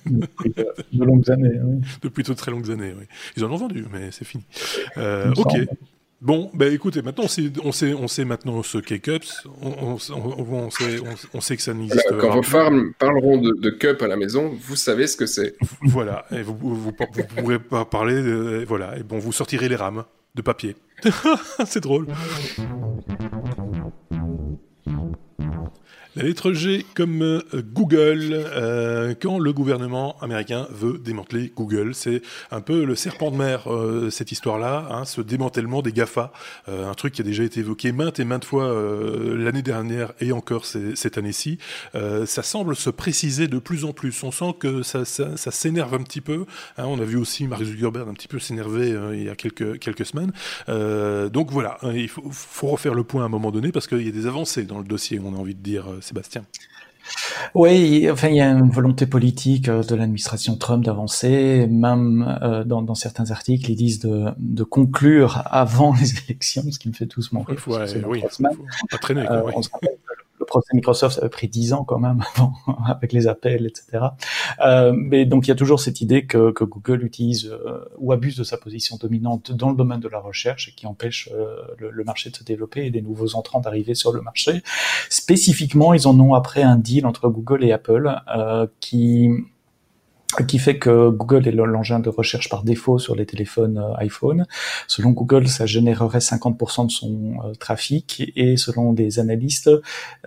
de longues années. Oui. Depuis de très longues années, oui. Ils en ont vendu, mais c'est fini. ok. Bon, bah écoutez, maintenant on sait, on sait, on sait maintenant ce qu'est Cups, on, on, sait, on, sait, que ça n'existe pas. Quand vos femmes parleront de, de, Cup à la maison, vous savez ce que c'est. Voilà, et vous, vous, vous, pourrez pas parler, de, voilà, et bon, vous sortirez les rames de papier. c'est drôle. La lettre G comme euh, Google, euh, quand le gouvernement américain veut démanteler Google. C'est un peu le serpent de mer, euh, cette histoire-là, hein, ce démantèlement des GAFA, un truc qui a déjà été évoqué maintes et maintes fois l'année dernière et encore cette année-ci. ça semble se préciser de plus en plus. On sent que ça, s'énerve un petit peu. Hein. on a vu aussi Mark Zuckerberg un petit peu s'énerver il y a quelques, semaines. donc voilà, hein, il faut, refaire le point à un moment donné parce qu'il y a des avancées dans le dossier, on a envie de dire. Sébastien. Oui, enfin, il y a une volonté politique euh, de l'administration Trump d'avancer. Même euh, dans, dans, certains articles, ils disent de, de, conclure avant les élections, ce qui me fait tous mon rire. oui, pas traîner. Quoi, euh, le Microsoft, ça pris dix ans quand même avant, avec les appels, etc. Euh, mais donc il y a toujours cette idée que, Google utilise euh, ou abuse de sa position dominante dans le domaine de la recherche et qui empêche euh, le, le, marché de se développer et des nouveaux entrants d'arriver sur le marché. Spécifiquement, ils en ont après un deal entre Google et Apple qui qui fait que Google est l'engin de recherche par défaut sur les téléphones euh, iPhone. Selon Google, ça générerait 50% de son euh, trafic et selon des analystes,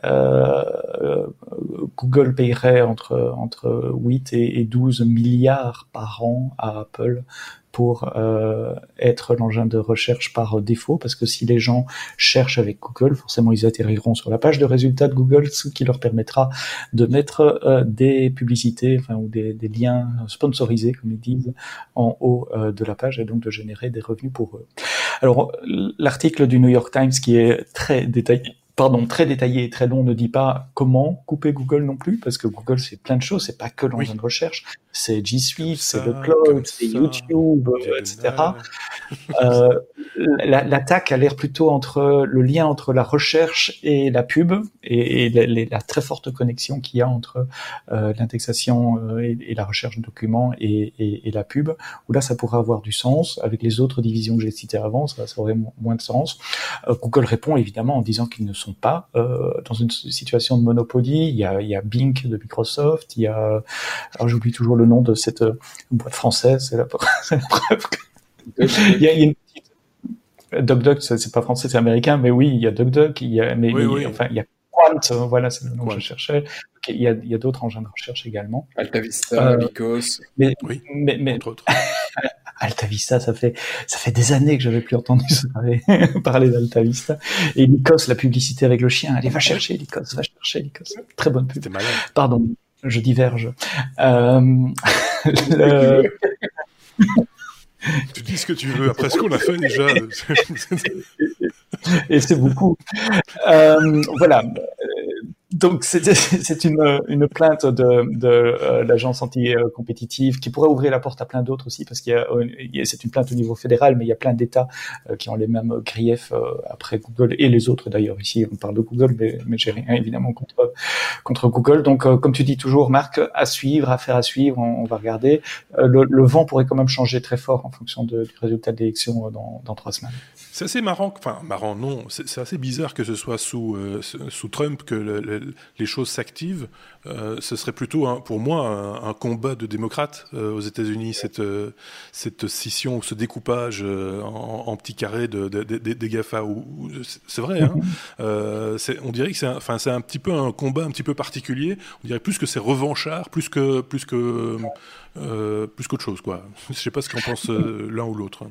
euh, Google payerait entre entre 8 et 12 milliards par an à Apple pour euh, être l'engin de recherche par défaut, parce que si les gens cherchent avec Google, forcément ils atterriront sur la page de résultats de Google, ce qui leur permettra de mettre euh, des publicités enfin, ou des, liens sponsorisés, comme ils disent, en haut euh, de la page, et donc de générer des revenus pour eux. Alors l'article du New York Times qui est très détaillé pardon, très détaillé et très long ne dit pas comment couper Google non plus, parce que Google c'est plein de choses, c'est pas que l'engin de recherche, c'est G Suite, c'est le cloud, c'est YouTube, etc. Euh, L'attaque a l'air plutôt entre le lien entre la recherche et la pub et, et la, très forte connexion qu'il y a entre euh, l'indexation euh, et, la recherche de documents et, et, la pub, où là ça pourrait avoir du sens. Avec les autres divisions que j'ai citées avant, ça, ça aurait moins de sens. Euh, Google répond évidemment en disant qu'ils ne sont pas euh, dans une situation de monopolie. Il y a, il y a Bing de Microsoft, il y a, alors j'oublie toujours le nom de cette euh, boîte française, c'est la, la, preuve. il, y a, il y a une petite DuckDuck, c'est pas français, c'est américain, mais oui, il y a DuckDuck, il y a, mais, enfin, il y a Quant, voilà, c'est le nom que je cherchais. Il y a, d'autres engins de recherche également. AltaVista, euh, Lycos. Mais, oui, mais, mais, entre autres. AltaVista, ça fait ça fait des années que j'avais plus entendu parler d'AltaVista. Et Lycos, la publicité avec le chien, allez va chercher Lycos, va chercher Lycos. Très bonne pub. Malade. Pardon, je diverge. Euh, le... tu dis ce que tu veux. Après ce qu'on a fait déjà. Et c'est beaucoup. Euh, voilà donc c'est une, plainte de, euh, l'agence anti-compétitive qui pourrait ouvrir la porte à plein d'autres aussi parce qu'il y a, c'est une plainte au niveau fédéral mais il y a plein d'États euh, qui ont les mêmes griefs euh, après Google et les autres d'ailleurs. Ici on parle de Google mais, mais j'ai rien évidemment contre Google. Donc comme tu dis toujours Marc à suivre à faire à suivre on, va regarder. Le, vent pourrait quand même changer très fort en fonction du résultat de l'élection dans, trois semaines. C'est assez marrant, enfin marrant non, c'est assez bizarre que ce soit sous Trump que le les choses s'activent, euh, ce serait plutôt pour moi un, combat de démocrates euh, aux États-Unis, cette, euh, cette scission, ce découpage en, petits carrés de, des GAFA. C'est vrai, hein on dirait que c'est un, enfin, un petit peu un combat un petit peu particulier. On dirait plus que c'est revanchard, plus que plus que plus qu'autre chose, quoi. Je sais pas ce qu'en pense l'un ou l'autre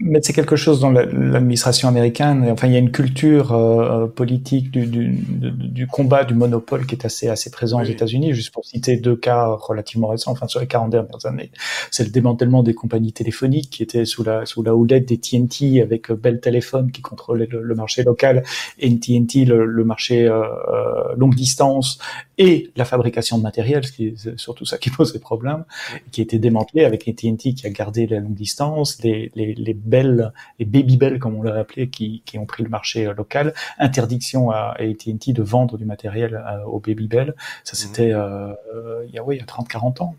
mais c'est quelque chose dans l'administration américaine. Enfin, il y a une culture euh, politique du, du, du, combat du monopole qui est assez assez présent aux États-Unis. Juste pour citer deux cas relativement récents, enfin sur les 40 dernières années, c'est le démantèlement des compagnies téléphoniques qui étaient sous la sous la houlette des TNT avec Bell Telephone qui contrôlait le, marché local et TNT le, le marché euh, euh, longue distance et la fabrication de matériel, ce qui est surtout ça qui pose des problèmes, qui a été démantelé avec AT&T qui a gardé la longue distance, les, les, les Bell, les Baby Bell comme on l'a appelé, qui, qui ont pris le marché euh, local, interdiction à AT&T de vendre du matériel euh, aux Baby Bell, ça mhm. c'était euh, il y a oui, il y a 30-40 ans,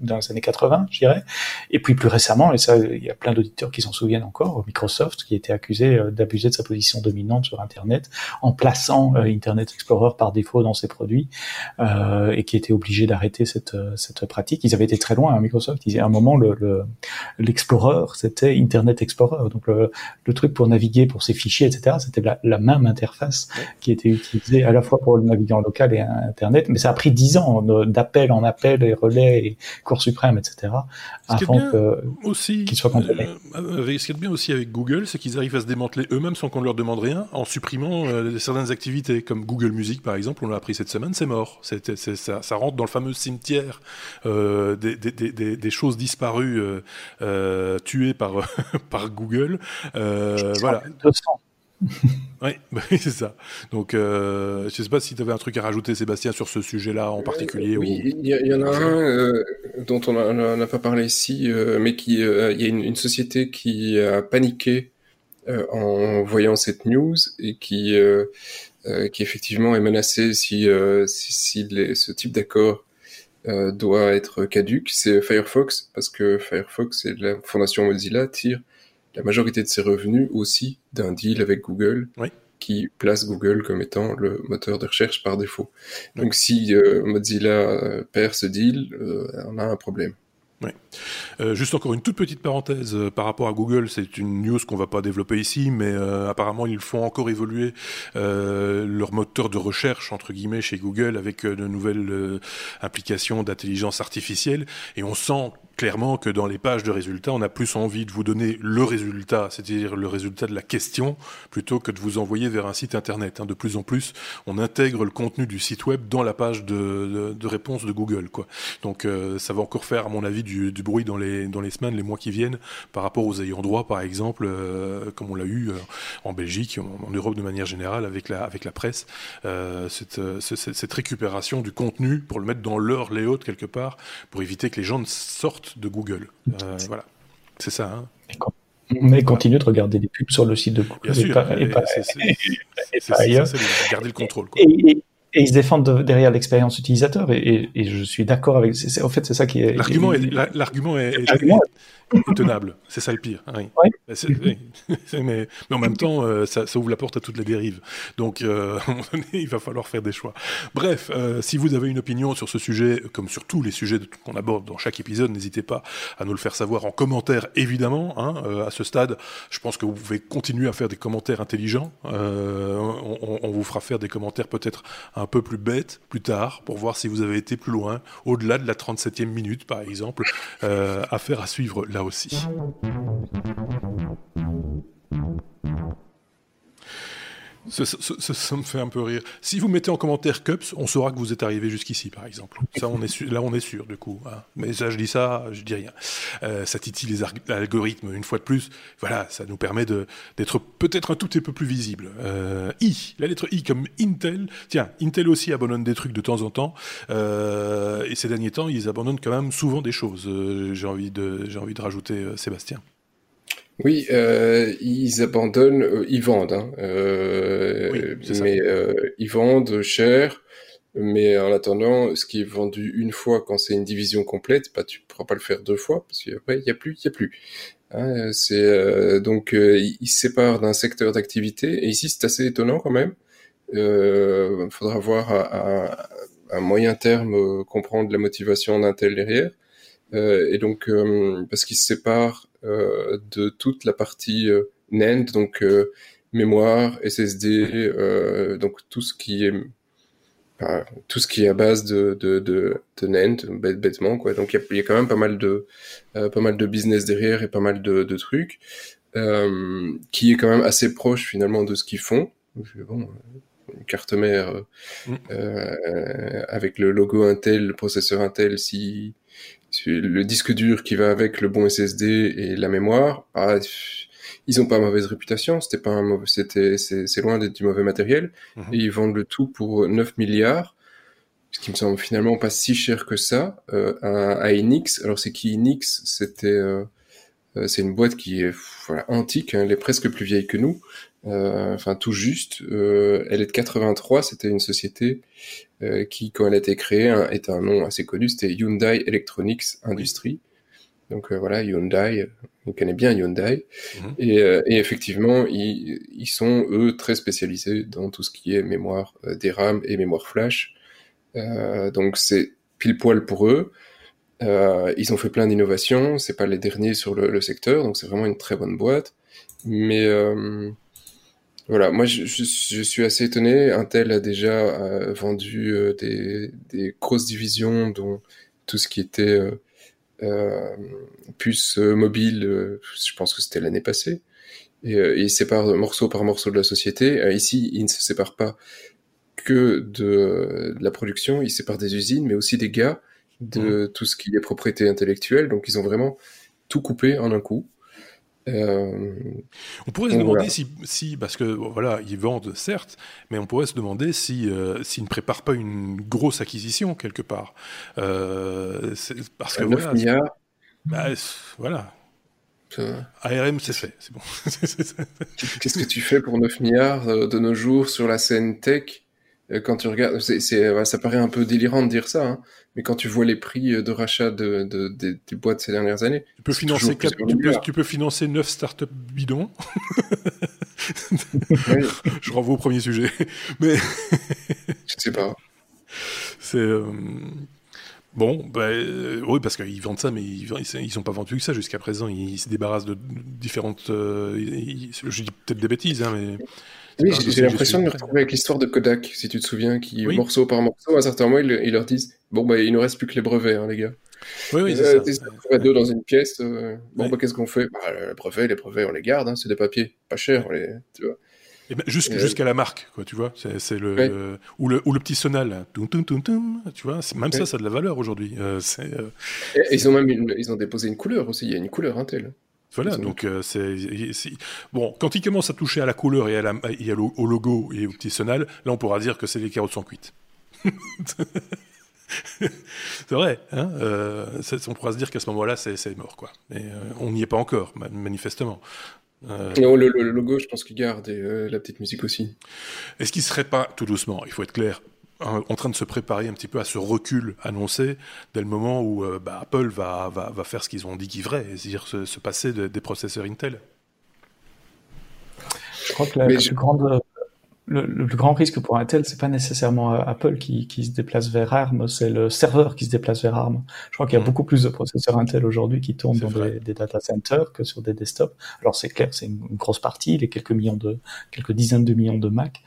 dans les années 80, je dirais. Et puis plus récemment, et ça il y a plein d'auditeurs qui s'en souviennent encore, Microsoft qui été accusé d'abuser de sa position dominante sur Internet en plaçant Internet Explorer par défaut dans ses produits euh, et qui étaient obligés d'arrêter cette, cette pratique. Ils avaient été très loin à hein, Microsoft. Ils, à un moment, le, l'Explorer, c'était Internet Internet Explorer. Donc le, truc pour naviguer pour ces fichiers, etc. C'était la, même interface qui était utilisée à la fois pour le navigant local et Internet. Mais ça a pris dix ans d'appel en appel et relais et Cour suprême, etc. avant qu'ils soient complétés. Euh, ce qui est bien aussi avec Google, c'est qu'ils arrivent à se démanteler eux-mêmes sans qu'on leur demande rien, en supprimant euh, certaines activités comme Google Music par exemple. On l'a appris cette semaine, c'est mort. Ça, ça, rentre dans le fameux cimetière euh, des, des, des, des, choses disparues, tuées par par Google. voilà. oui, c'est ça. Donc, euh, je ne sais pas si tu avais un truc à rajouter, Sébastien, sur ce sujet-là en particulier. oui, il y, en a un euh, dont on n'a pas parlé ici, euh, mais qui, il y a une, société qui a paniqué en voyant cette news et qui, qui effectivement est menacée si, si, ce type d'accord doit être caduque. C'est Firefox, parce que Firefox et la fondation Mozilla tire la majorité de ses revenus aussi d'un deal avec Google qui place Google comme étant le moteur de recherche par défaut. Donc si euh, Mozilla euh, perd ce deal, euh, on a un problème. Euh, juste encore une toute petite parenthèse euh, par rapport à Google, c'est une news qu'on va pas développer ici, mais euh, apparemment ils font encore évoluer leur moteur de recherche entre guillemets chez Google avec de nouvelles applications d'intelligence artificielle, et on sent clairement que dans les pages de résultats, on a plus envie de vous donner le résultat, c'est-à-dire le résultat de la question, plutôt que de vous envoyer vers un site internet. Hein. De plus en plus, on intègre le contenu du site web dans la page de, de, réponse de Google. Quoi. Donc ça va encore faire, à mon avis, du, du bruit dans les, dans les semaines, les mois qui viennent, par rapport aux ayants droit, par exemple, euh, comme on l'a eu euh, en Belgique, en, Europe de manière générale, avec la, avec la presse, euh, cette, cette, récupération du contenu pour le mettre dans leur layout quelque part, pour éviter que les gens ne sortent de Google. voilà, c'est ça. Hein. Mais continue de regarder des pubs sur le site de Google. Bien sûr, c'est ailleurs. garder le contrôle. Quoi. Et ils se défendent derrière l'expérience utilisateur, et, et, je suis d'accord avec. En fait, c'est ça qui est. L'argument est, l'argument est, tenable. C'est ça le pire. Oui. mais, mais, en même temps, euh, ça, ça, ouvre la porte à toutes les dérives. Donc, euh, à un moment donné, il va falloir faire des choix. Bref, euh, si vous avez une opinion sur ce sujet, comme sur tous les sujets qu'on aborde dans chaque épisode, n'hésitez pas à nous le faire savoir en commentaire, évidemment. Hein, à ce stade, je pense que vous pouvez continuer à faire des commentaires intelligents. On, on, vous fera faire des commentaires peut-être un peu plus bêtes plus tard, pour voir si vous avez été plus loin, au-delà de la 37e minute, par exemple. affaire à suivre là aussi. Ça, me fait un peu rire. Si vous mettez en commentaire Cups, on saura que vous êtes arrivé jusqu'ici, par exemple. Ça, on est là, on est sûr, du coup. Hein. Mais ça, je dis ça, je dis rien. Euh, ça titille les algorithmes, une fois de plus. Voilà, ça nous permet d'être peut-être un tout petit peu plus visible. Euh, I, la lettre I comme Intel. Tiens, Intel aussi abandonne des trucs de temps en temps. Euh, et ces derniers temps, ils abandonnent quand même souvent des choses. j'ai envie de, j'ai envie de rajouter Sébastien. Oui, euh, ils abandonnent, euh, ils vendent, hein, euh, mais euh, ils vendent cher. Mais en attendant, ce qui est vendu une fois quand c'est une division complète, bah tu pourras pas le faire deux fois parce qu'après il y a plus, il y a plus. Hein, c'est donc ils se séparent d'un secteur d'activité et ici c'est assez étonnant quand même. Il faudra voir à, à, moyen terme comprendre la motivation d'Intel derrière. et donc parce qu'ils se séparent euh, de toute la partie euh, NAND, donc euh, mémoire, SSD, donc tout ce qui est tout ce qui est à base de, de, de, de NAND, bêtement, quoi. Donc, il y, y a, quand même pas mal de, pas mal de business derrière et pas mal de, de trucs, euh, qui est quand même assez proche, finalement, de ce qu'ils font. Bon, une carte mère, mm. euh, avec le logo Intel, le processeur Intel, si, le disque dur qui va avec le bon SSD et la mémoire, ah, ils ont pas mauvaise réputation, c'était pas un mauvais, c'était, c'est, loin d'être du mauvais matériel, mhm. et ils vendent le tout pour 9 milliards, ce qui me semble finalement pas si cher que ça, euh, à, à, Enix. Alors c'est qui Enix? C'était, euh, euh, c'est une boîte qui est voilà, antique, hein, elle est presque plus vieille que nous, euh, enfin tout juste. Euh, elle est de 83, c'était une société euh, qui, quand elle a été créée, est un nom assez connu, c'était Hyundai Electronics Industry. Donc voilà, Hyundai, on connaît bien Hyundai. Mhm. Et, et, effectivement, ils, ils, sont, eux, très spécialisés dans tout ce qui est mémoire DRAM et mémoire flash. donc c'est pile poil pour eux. Euh, ils ont fait plein d'innovations. C'est pas les derniers sur le, le secteur, donc c'est vraiment une très bonne boîte. Mais euh, voilà, moi je, je, suis assez étonné. Intel a déjà euh, vendu euh, des, des, grosses divisions, dont tout ce qui était euh, puce mobile. je pense que c'était l'année passée. Et, il sépare morceau par morceau de la société. ici, il ne se sépare pas que de, de, la production, il sépare des usines, mais aussi des gars, de mmh. tout ce qui est propriété intellectuelle. Donc ils ont vraiment tout coupé en un coup. Euh... On pourrait se demander voilà. si, si, parce que voilà, ils vendent certes, mais on pourrait se demander si euh, s'ils ne préparent pas une grosse acquisition quelque part. Euh, parce que 9 voilà, milliards. Bah, voilà. ARM, c'est fait, c'est bon. Qu'est-ce que tu fais pour 9 milliards euh, de nos jours sur la scène tech? euh, quand tu regardes, c'est, c'est, ça paraît un peu délirant de dire ça, hein, mais quand tu vois les prix de rachat de, de, de des boîtes ces dernières années, tu peux financer quatre, tu, peux, tu peux financer 9 startups bidons. oui. Je renvoie au premier sujet, mais je sais pas. C'est euh... Bon, bah, euh, oui, parce qu'ils vendent ça, mais ils ils ont pas vendu que ça jusqu'à présent. Ils, ils, se débarrassent de différentes. Euh, ils, je dis peut-être des bêtises, hein, mais oui, j'ai l'impression de me retrouver avec l'histoire de Kodak, si tu te souviens, qui, oui. morceau par morceau, à un certain moment, ils, ils, leur disent Bon, bah, il ne reste plus que les brevets, hein, les gars. Oui, oui, c'est ça. Ouais. deux dans une pièce. Euh, bon, ouais. bah, qu'est-ce qu'on fait? Bah, Les brevets, les brevets, on les garde, hein, c'est des papiers, pas cher, on les, tu vois. Ben, jusqu'à jusqu la marque, quoi, tu vois. C'est le, ouais. ou le ou le petit sonal, là. Toum, toum, toum, toum, tu vois. Même ouais. ça, ça a de la valeur aujourd'hui. Euh, euh... Ils ont même une, ils ont déposé une couleur aussi. Il y a une couleur Intel. Voilà, donc euh, c'est bon. Quand il commence à toucher à la couleur et, à la, et à au logo et au petit sonal, là on pourra dire que c'est les carottes sont cuites. c'est vrai, hein euh, on pourra se dire qu'à ce moment-là c'est mort quoi. Et euh, on n'y est pas encore, manifestement. Euh... Non, le, le, logo, je pense qu'il garde et euh, la petite musique aussi. Est-ce qu'il serait pas tout doucement, il faut être clair, en train de se préparer un petit peu à ce recul annoncé dès le moment où euh, bah, Apple va, va, va, faire ce qu'ils ont dit qu'ils feraient, c'est-à-dire se, se, passer de, des processeurs Intel. Je crois que la, la plus grande le, le, plus grand risque pour Intel, c'est pas nécessairement euh, Apple qui, qui, se déplace vers ARM, c'est le serveur qui se déplace vers ARM. Je crois qu'il y a mmh. beaucoup plus de processeurs Intel aujourd'hui qui tournent dans des, des, data centers que sur des desktops. Alors c'est clair, c'est une, une, grosse partie, les quelques millions de, quelques dizaines de millions de Mac,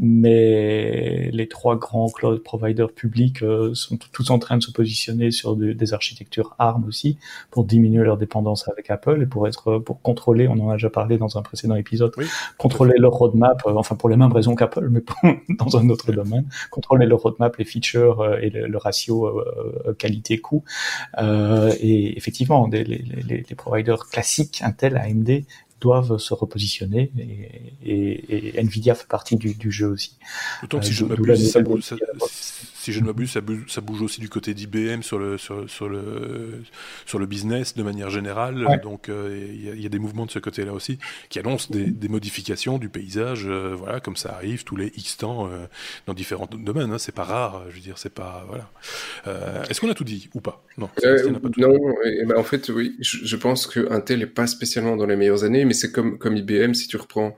mais les trois grands cloud providers publics euh, sont tous en train de se positionner sur de, des architectures ARM aussi pour diminuer leur dépendance avec Apple et pour être, pour contrôler, on en a déjà parlé dans un précédent épisode, oui, contrôler leur roadmap, euh, enfin pour les mêmes raison qu'Apple, mais dans un autre domaine, contrôler le roadmap, les features euh, et le, le ratio euh, qualité-coût. Euh, et effectivement, les, les, les, providers classiques, Intel, AMD, doivent se repositionner et, et, et, Nvidia fait partie du, du jeu aussi. D'autant que si je m'abuse, ça, ça, si je ne m'abuse, ça, ça, bouge aussi du côté d'IBM sur le, sur, sur, le, sur le business de manière générale. Ouais. Donc il euh, y, y, a des mouvements de ce côté-là aussi qui annoncent des, des modifications du paysage, euh, voilà, comme ça arrive tous les X temps euh, dans différents domaines. Hein, c'est pas rare, je veux dire, c'est pas voilà. Est-ce qu'on a tout dit ou pas? Non. Pas tout non. Et ben, en fait, oui, je, je pense que Intel est pas spécialement dans les meilleures années, mais c'est comme comme IBM. Si tu reprends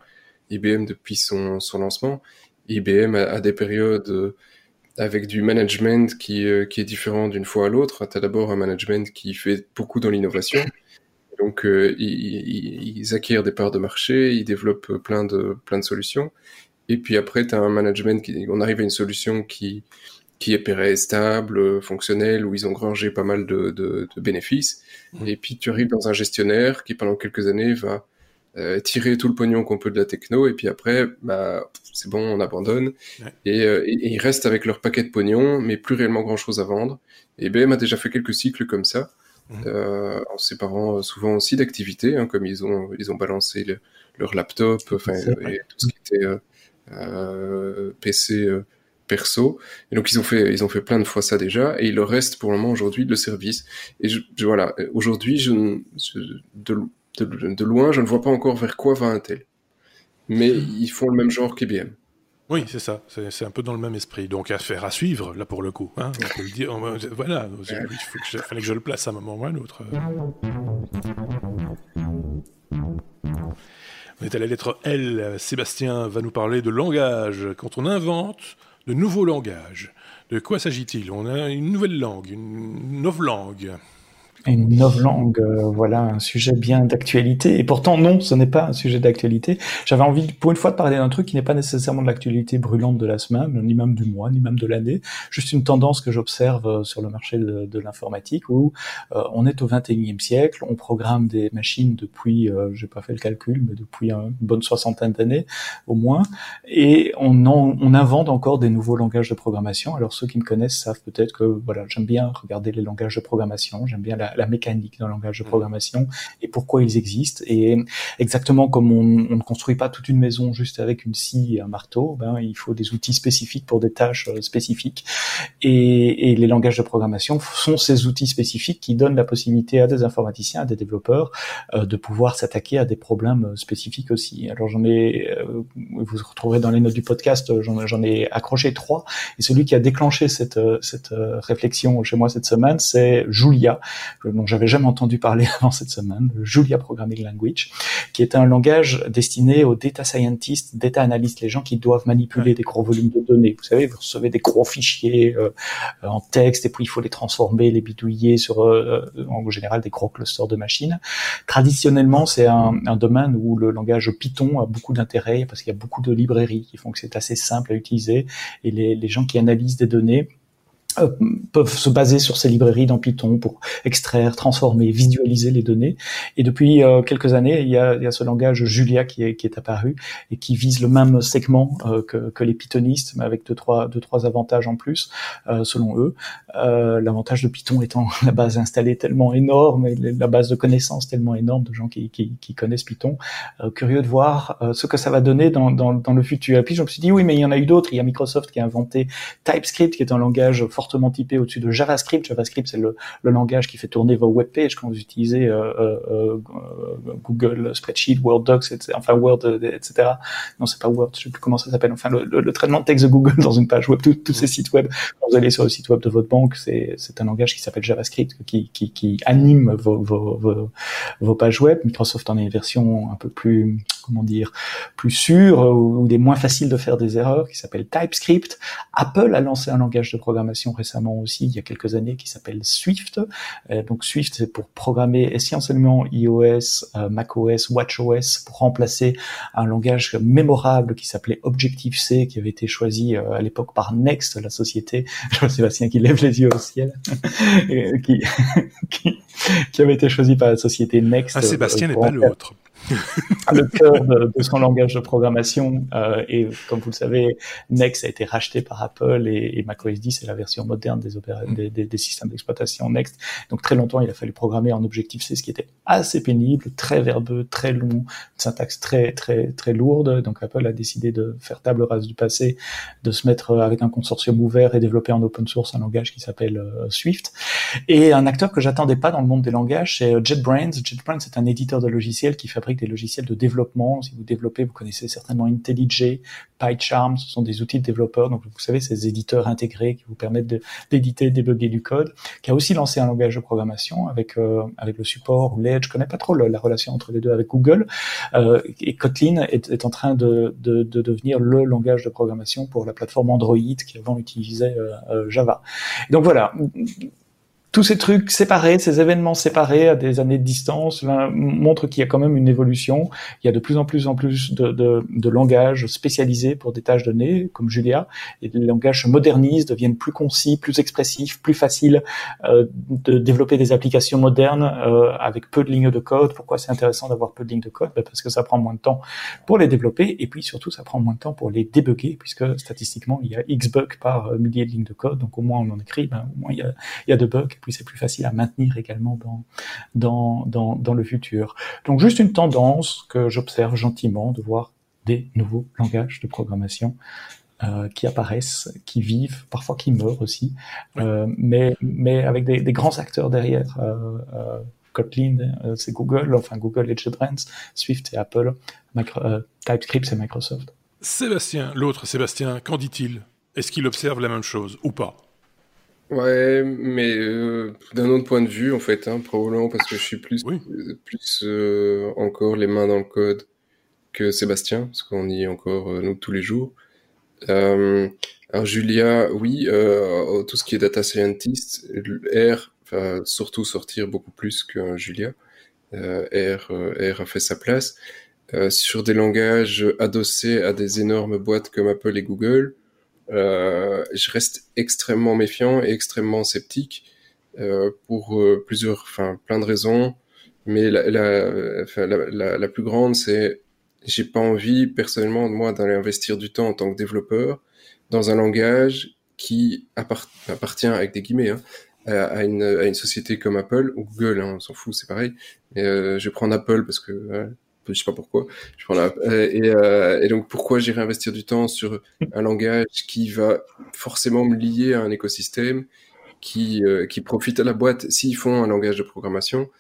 IBM depuis son, son lancement, IBM a, a des périodes avec du management qui, euh, qui est différent d'une fois à l'autre. Tu as d'abord un management qui fait beaucoup dans l'innovation. Donc, euh, ils, ils, acquièrent des parts de marché, ils développent plein de, plein de solutions. Et puis après, tu as un management qui, on arrive à une solution qui, qui est pérenne, stable, fonctionnelle, où ils ont grangé pas mal de, de, de bénéfices. Mmh. Et puis tu arrives dans un gestionnaire qui, pendant quelques années, va euh, tirer tout le pognon qu'on peut de la techno, et puis après, bah, c'est bon, on abandonne. Ouais. Et, euh, et, et, ils restent avec leur paquet de pognon, mais plus réellement grand-chose à vendre. Et IBM a déjà fait quelques cycles comme ça, mmh. euh, en séparant souvent aussi d'activités, hein, comme ils ont, ils ont balancé le, leur laptop, enfin, et tout ce qui était euh, euh PC perso. Et donc ils ont fait, ils ont fait plein de fois ça déjà, et il leur reste pour le moment aujourd'hui le service. Et je, je voilà, aujourd'hui, je, je, de, de, de, loin, je ne vois pas encore vers quoi va Intel. Mais ils font le même genre qu'IBM. Oui, c'est ça. C'est un peu dans le même esprit. Donc, affaire à suivre, là, pour le coup. Hein, on peut le dire. Voilà. Il que fallait que je le place à un moment ou à un autre. On est à la lettre L. Sébastien va nous parler de langage. Quand on invente de nouveaux langages. De quoi s'agit-il? On a une nouvelle langue, une langue. Une langue, euh, voilà un sujet bien d'actualité. Et pourtant, non, ce n'est pas un sujet d'actualité. J'avais envie, pour une fois, de parler d'un truc qui n'est pas nécessairement de l'actualité brûlante de la semaine, ni même du mois, ni même de l'année. Juste une tendance que j'observe euh, sur le marché de, l'informatique, où euh, on est au 21e siècle, on programme des machines depuis, euh, j'ai pas fait le calcul, mais depuis une bonne soixantaine d'années au moins, et on, on invente encore des nouveaux langages de programmation. Alors ceux qui me connaissent savent peut-être que voilà, j'aime bien regarder les langages de programmation, j'aime bien la la, mécanique le langage de mm. programmation et pourquoi ils existent. Et exactement comme on, on, ne construit pas toute une maison juste avec une scie et un marteau, ben, il faut des outils spécifiques pour des tâches euh, spécifiques. Et, et, les langages de programmation sont ces outils spécifiques qui donnent la possibilité à des informaticiens, à des développeurs, euh, de pouvoir s'attaquer à des problèmes euh, spécifiques aussi. Alors j'en ai, euh, vous retrouverez dans les notes du podcast, j'en ai accroché trois. Et celui qui a déclenché cette, cette réflexion chez moi cette semaine, c'est Julia dont j'avais jamais entendu parler avant cette semaine, le Julia Programming Language, qui est un langage destiné aux data scientists, data analysts, les gens qui doivent manipuler des gros volumes de données. Vous savez, vous recevez des gros fichiers euh, en texte et puis il faut les transformer, les bidouiller sur, euh, en général, des gros clusters de machines. Traditionnellement, c'est un, un, domaine où le langage Python a beaucoup d'intérêt parce qu'il y a beaucoup de librairies qui font que c'est assez simple à utiliser et les, les gens qui analysent des données euh, peuvent se baser sur ces librairies dans Python pour extraire, transformer, visualiser les données. Et depuis euh, quelques années, il y, a, il y, a, ce langage Julia qui est, qui est, apparu et qui vise le même segment euh, que, que, les pythonistes, mais avec deux trois, deux, trois avantages en plus, selon eux. L'avantage de Python étant la base installée tellement énorme et la base de connaissances tellement énorme de gens qui, qui, qui connaissent Python. curieux de voir ce que ça va donner dans, dans, dans, le futur. Et puis je me suis dit, oui, mais il y en a eu d'autres. Il y a Microsoft qui a inventé TypeScript, qui est un langage fortement typé au-dessus de JavaScript. JavaScript, c'est le, le, langage qui fait tourner vos web pages quand vous utilisez euh, euh, euh Google Spreadsheet, Word Docs, etc., enfin Word, etc. Non, c'est pas Word, je sais plus comment ça s'appelle. Enfin, le, le, traitement de texte de Google dans une page web, tous ces sites web. Quand vous allez sur le site web de votre banque, c'est un langage qui s'appelle JavaScript qui, qui, qui anime vos, vos, vos, vos, pages web. Microsoft en a une version un peu plus, comment dire, plus sûre ou des moins faciles de faire des erreurs qui s'appelle TypeScript. Apple a lancé un langage de programmation récemment aussi, il y a quelques années, qui s'appelle Swift. Euh, donc Swift, c'est pour programmer essentiellement iOS, euh, macOS, WatchOS, pour remplacer un langage mémorable qui s'appelait Objective-C, qui avait été choisi euh, à l'époque par Next, la société. Je vois Sébastien qui lève les yeux au ciel, qui, qui, qui, avait été choisi par la société Next. Ah, Sébastien n'est pas l'autre. le cœur de, de, son langage de programmation. Euh, et comme vous le savez, Next a été racheté par Apple et, et macOS 10 est la version moderne des, des, des, des, systèmes d'exploitation Next. Donc très longtemps, il a fallu programmer en Objective-C, ce qui était assez pénible, très verbeux, très long, une syntaxe très très très lourde. Donc Apple a décidé de faire table rase du passé, de se mettre avec un consortium ouvert et développer en open source un langage qui s'appelle euh, Swift. Et un acteur que j'attendais pas dans le monde des langages, c'est euh, JetBrains. JetBrains, c'est un éditeur de logiciels qui fabrique des logiciels de développement. Si vous développez, vous connaissez certainement IntelliJ, PyCharm, ce sont des outils de développeurs. Donc, vous savez, ces éditeurs intégrés qui vous permettent d'éditer, de, débugger du code, qui a aussi lancé un langage de programmation avec euh, avec le support ou l'aide. Je connais pas trop la relation entre les deux avec Google. Euh, et Kotlin est, en train de, de, de, devenir le langage de programmation pour la plateforme Android qui avant utilisait euh, euh Java. donc voilà, tous ces trucs séparés, ces événements séparés à des années de distance, montrent qu'il y a quand même une évolution. Il y a de plus en plus en plus de, de, de langages spécialisés pour des tâches données, comme Julia, les langages se modernisent, deviennent plus concis, plus expressifs, plus faciles euh, de développer des applications modernes euh, avec peu de lignes de code. Pourquoi c'est intéressant d'avoir peu de lignes de code? Ben Parce que ça prend moins de temps pour les développer, et puis surtout ça prend moins de temps pour les débugger, puisque statistiquement il y a X bugs par euh, millier de lignes de code, donc au moins on en écrit, ben, au moins il y a, il y a de bugs puis c'est plus facile à maintenir également dans, dans, dans, dans le futur. Donc juste une tendance que j'observe gentiment de voir des nouveaux langages de programmation euh, qui apparaissent, qui vivent, parfois qui meurent aussi, euh, mais, mais avec des, des, grands acteurs derrière. Euh, Kotlin, c'est Google, enfin Google et JetBrains, Swift c'est Apple, TypeScript c'est Microsoft. Sébastien, l'autre Sébastien, qu'en dit-il? Est-ce qu'il observe la même chose ou pas? Ouais, mais euh, d'un autre point de vue, en fait, hein, probablement parce que je suis plus, plus euh, encore les mains dans le code que Sébastien, parce qu'on y est encore, euh, nous, tous les jours. Euh, Alors Julia, oui, euh, tout ce qui est data scientist, R va surtout sortir beaucoup plus que Julia. Euh, R, R a fait sa place. Euh, sur des langages adossés à des énormes boîtes comme Apple et Google, je reste extrêmement méfiant et extrêmement sceptique euh, pour euh, plusieurs, enfin plein de raisons. Mais la, la, la, la, plus grande, c'est j'ai pas envie personnellement moi d'aller investir du temps en tant que développeur dans un langage qui appartient avec des guillemets hein, à, une, à une société comme Apple ou Google, hein, on s'en fout, c'est pareil. Mais, euh, je vais prendre Apple parce que euh, je sais pas pourquoi. Et, euh, et donc pourquoi j'irai investir du temps sur un langage qui va forcément me lier à un écosystème qui euh, qui profite à la boîte s'ils font un langage de programmation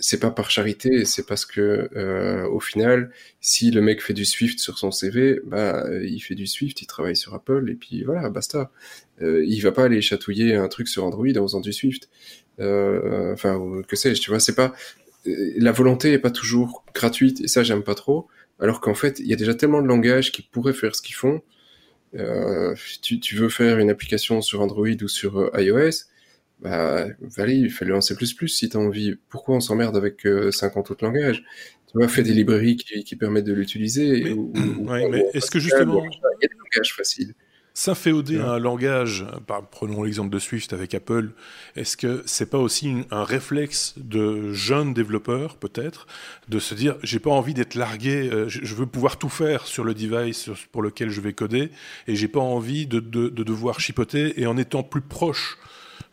c'est pas par charité, c'est parce que euh, au final, si le mec fait du Swift sur son CV, bah euh, il fait du Swift, il travaille sur Apple et puis voilà, basta. Euh, il va pas aller chatouiller un truc sur Android en faisant du Swift. Euh, enfin, que sais-je, tu vois, c'est pas euh, la volonté est pas toujours gratuite et ça j'aime pas trop. Alors qu'en fait, il y a déjà tellement de langages qui pourraient faire ce qu'ils font. Euh, tu, tu, veux faire une application sur Android ou sur iOS, bah, allez, fais-le en C++ si t'as envie. Pourquoi on s'emmerde avec euh, 50 autres langages? Tu vois, fais des librairies qui, qui permettent de l'utiliser. Mais, ou, ou, ouais, mais est-ce que justement... Il y a des langages faciles. S'inféoder à un langage, par, prenons l'exemple de Swift avec Apple, est-ce que c'est pas aussi une, un réflexe de jeunes développeurs, peut-être, de se dire, j'ai pas envie d'être largué, euh, je veux pouvoir tout faire sur le device pour lequel je vais coder, et j'ai pas envie de, de, de, devoir chipoter, et en étant plus proche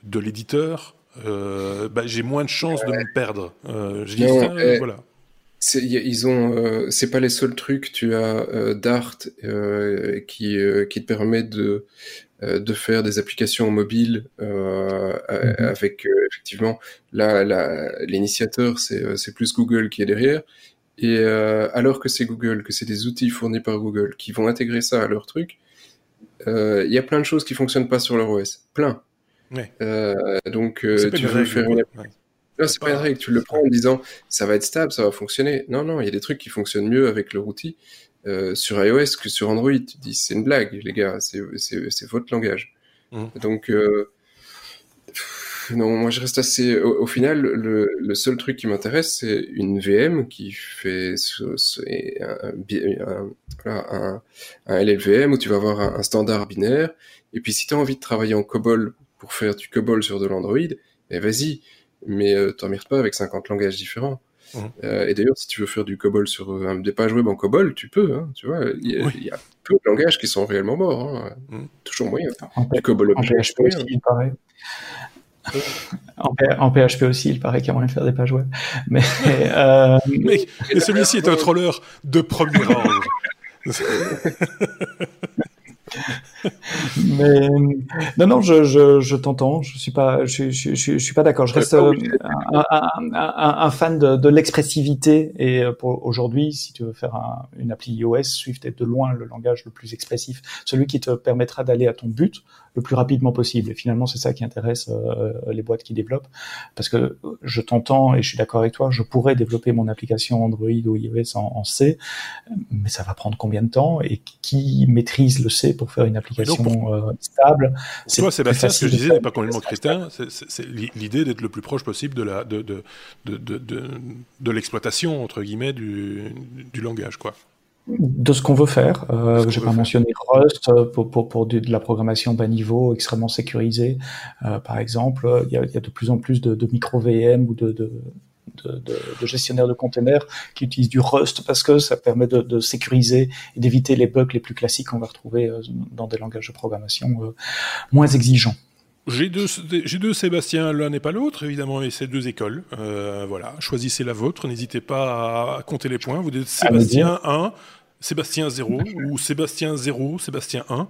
de l'éditeur, euh, bah, j'ai moins de chances de me perdre. Euh, je dis ça, euh, voilà. Ils ont, euh, c'est pas les seuls trucs. Tu as euh, Dart euh, qui qui te permet de de faire des applications mobiles mm -hmm. avec effectivement là, l'initiateur c'est c'est plus Google qui est derrière. Et alors que c'est Google, que c'est des outils fournis par Google qui vont intégrer ça à leur truc, il y a plein de choses qui fonctionnent pas sur leur OS, plein. Ouais. Donc, tu veux faire une... ouais. Non, c'est pas une règle. Tu le prends en disant ça va être stable, ça va fonctionner. Non, non, il y a des trucs qui fonctionnent mieux avec leur outil euh, sur iOS que sur Android. Tu dis c'est une blague, les gars, c'est votre langage. Mmh. Donc, euh, non, moi je reste assez. Au, au final, le, le, seul truc qui m'intéresse, c'est une VM qui fait ce, ce, un, un, un, un, LLVM où tu vas avoir un, standard binaire. Et puis si tu as envie de travailler en COBOL pour faire du COBOL sur de l'Android, mais vas-y, mais euh, t'emmerdes pas avec 50 langages différents. Mmh. Euh, et d'ailleurs, si tu veux faire du COBOL sur euh, des pages web en COBOL, tu peux, hein, tu vois. Il y, a, oui. il y, a peu de langages qui sont réellement morts. Hein. Mmh. Toujours moyen. En, du COBOL en PHP aussi, il paraît. En, en, PHP aussi, il paraît qu'il y a moyen de faire des pages web. Mais, euh... mais, mais celui-ci est un troller de premier ordre. Mais non, non, je, je, je t'entends. Je suis pas, je, je, je, je suis pas d'accord. Je reste euh, un, un, un, un, fan de, de l'expressivité. Et euh, pour aujourd'hui, si tu veux faire un, une appli iOS, Swift est de loin le langage le plus expressif, celui qui te permettra d'aller à ton but le plus rapidement possible. Et finalement, c'est ça qui intéresse euh, les boîtes qui développent, parce que je t'entends et je suis d'accord avec toi. Je pourrais développer mon application Android ou iOS en, en C, mais ça va prendre combien de temps Et qui maîtrise le C pour faire une application pour, euh, stable? Pour toi, Sébastien, ce que je disais n'est pas complètement crétin. C'est l'idée d'être le plus proche possible de la de de de de, de, de l'exploitation entre guillemets du, du langage, quoi de ce qu'on veut faire. Euh, J'ai pas faire. mentionné Rust euh, pour, pour, pour de, de, la programmation bas niveau extrêmement sécurisée. Euh, par exemple, il y, a, il y, a, de plus en plus de, de micro VM ou de, de, de, gestionnaires de containers qui utilisent du Rust parce que ça permet de, sécuriser et d'éviter les bugs les plus classiques qu'on va retrouver euh, dans des langages de programmation moins exigeants. J'ai deux, j'ai deux Sébastien, l'un n'est pas l'autre, évidemment, et c'est deux écoles. Euh, voilà, choisissez la vôtre, n'hésitez pas à compter les points. Vous dites Sébastien 1, Sébastien 0, ou Sébastien 0, Sébastien 1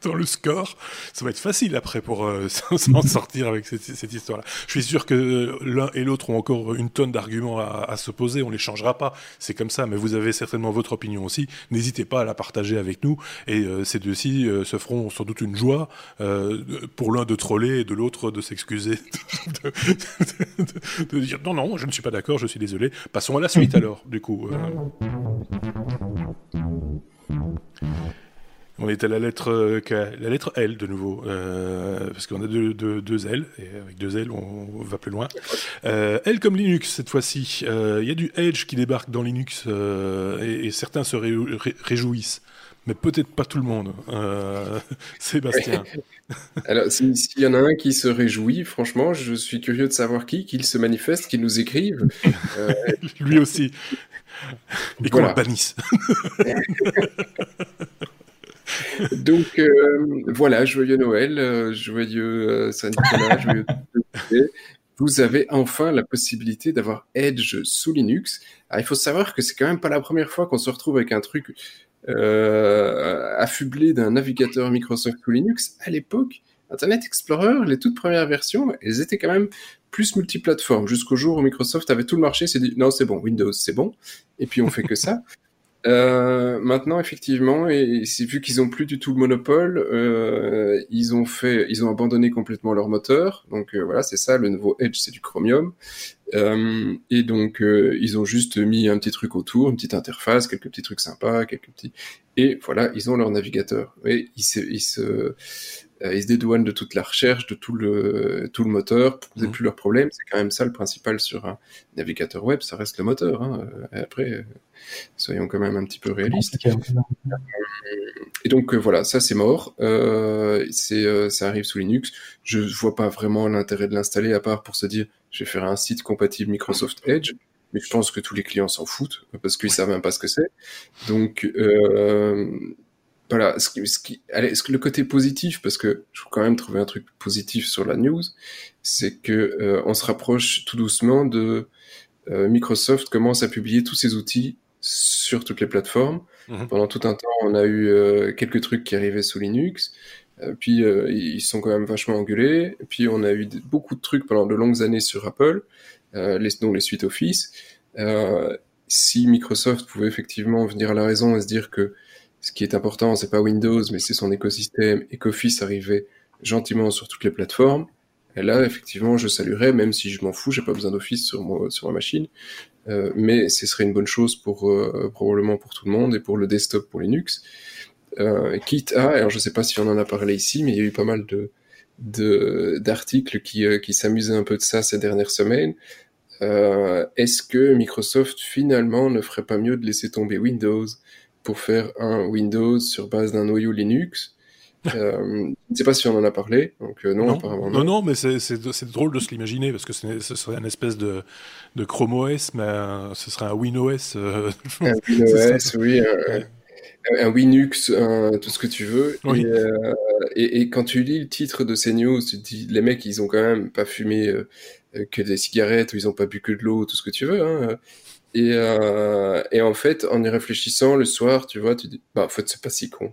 dans le score. Ça va être facile après pour euh, s'en sortir avec cette, cette histoire-là. Je suis sûr que l'un et l'autre ont encore une tonne d'arguments à, à s'opposer. On les changera pas. C'est comme ça. Mais vous avez certainement votre opinion aussi. N'hésitez pas à la partager avec nous. Et euh, ces deux-ci euh, se feront sans doute une joie euh, pour l'un de troller et de l'autre de s'excuser, de, de, de, de, dire non, non, je ne suis pas d'accord, je suis désolé. Passons à la suite alors, du coup. Euh. On est à la lettre la lettre L de nouveau, parce qu'on a deux, deux, deux, L et avec deux L on, va plus loin. L comme Linux cette fois-ci. Il y a du Edge qui débarque dans Linux et, certains se réjouissent mais peut-être pas tout le monde. Euh, Sébastien. Alors, s'il y en a un qui se réjouit, franchement, je suis curieux de savoir qui, qu'il se manifeste, qu'il nous écrive. Euh, Lui aussi. Et qu'on le bannisse. Donc euh, voilà, joyeux Noël, joyeux Saint-Nicolas, joyeux vous avez enfin la possibilité d'avoir Edge sous Linux. il faut savoir que c'est quand même pas la première fois qu'on se retrouve avec un truc euh, affublé d'un navigateur Microsoft ou Linux, à l'époque, Internet Explorer, les toutes premières versions, elles étaient quand même plus multiplateformes, jusqu'au jour où Microsoft avait tout le marché, s'est dit non c'est bon, Windows c'est bon, et puis on fait que ça. Euh, maintenant, effectivement, et c'est vu qu'ils ont plus du tout le monopole, euh, ils ont fait, ils ont abandonné complètement leur moteur. Donc euh, voilà, c'est ça. Le nouveau Edge, c'est du Chromium. Euh, et donc ils ont juste mis un petit truc autour, une petite interface, quelques petits trucs sympas, quelques petits. Et voilà, ils ont leur navigateur. Et ils se, ils se, ils se dédouanent de toute la recherche, de tout le, tout le moteur, pour mmh. plus leur problème. C'est quand même ça le principal sur un navigateur web, ça reste le moteur. Hein. Et après, euh, soyons quand même un petit peu réalistes. Et donc euh, voilà, ça c'est mort. Euh, c'est, ça arrive sous Linux. Je vois pas vraiment l'intérêt de l'installer à part pour se dire, je vais faire un site compatible Microsoft Edge mais je pense que tous les clients s'en foutent parce qu'ils savent même pas ce que c'est. Donc euh, voilà, ce qui, ce qui, allez, ce, le côté positif, parce que je veux quand même trouver un truc positif sur la news, c'est que euh, on se rapproche tout doucement de euh, Microsoft commence à publier tous ses outils sur toutes les plateformes. Mhm. Pendant tout un temps, on a eu euh, quelques trucs qui arrivaient sous Linux, puis ils sont quand même vachement engueulés. Puis on a eu beaucoup de trucs pendant de longues années sur Apple, les, dont les suites Office. si Microsoft pouvait effectivement venir à la raison et se dire que ce qui est important, c'est pas Windows, mais c'est son écosystème et qu'Office arrivait gentiment sur toutes les plateformes. Et là, effectivement, je saluerais, même si je m'en fous, j'ai pas besoin d'Office sur, ma machine. Euh, mais ce serait une bonne chose pour euh, probablement pour tout le monde et pour le desktop pour Linux. Euh, quitte à, alors je sais pas si on en a parlé ici, mais il y a eu pas mal de d'articles qui, euh, qui s'amusaient un peu de ça ces dernières semaines. Est-ce que Microsoft finalement ne ferait pas mieux de laisser tomber Windows? Pour faire un Windows sur base d'un noyau Linux. Euh, je ne sais pas si on en a parlé, donc euh, non, non, apparemment non. Non, mais c'est drôle de se l'imaginer parce que ce serait une espèce de, de Chrome OS, mais ce serait un WinOS. Euh, un WinOS, oui, un, un, Winux, tout ce que tu veux. Et, et, et, quand tu lis le titre de ces news, tu te dis les mecs, ils ont quand même pas fumé que des cigarettes ou ils ont pas bu que de l'eau, tout ce que tu veux. Hein. Et, euh, et en fait, en y réfléchissant le soir, tu vois, tu dis, bah, en fait, c'est pas si con.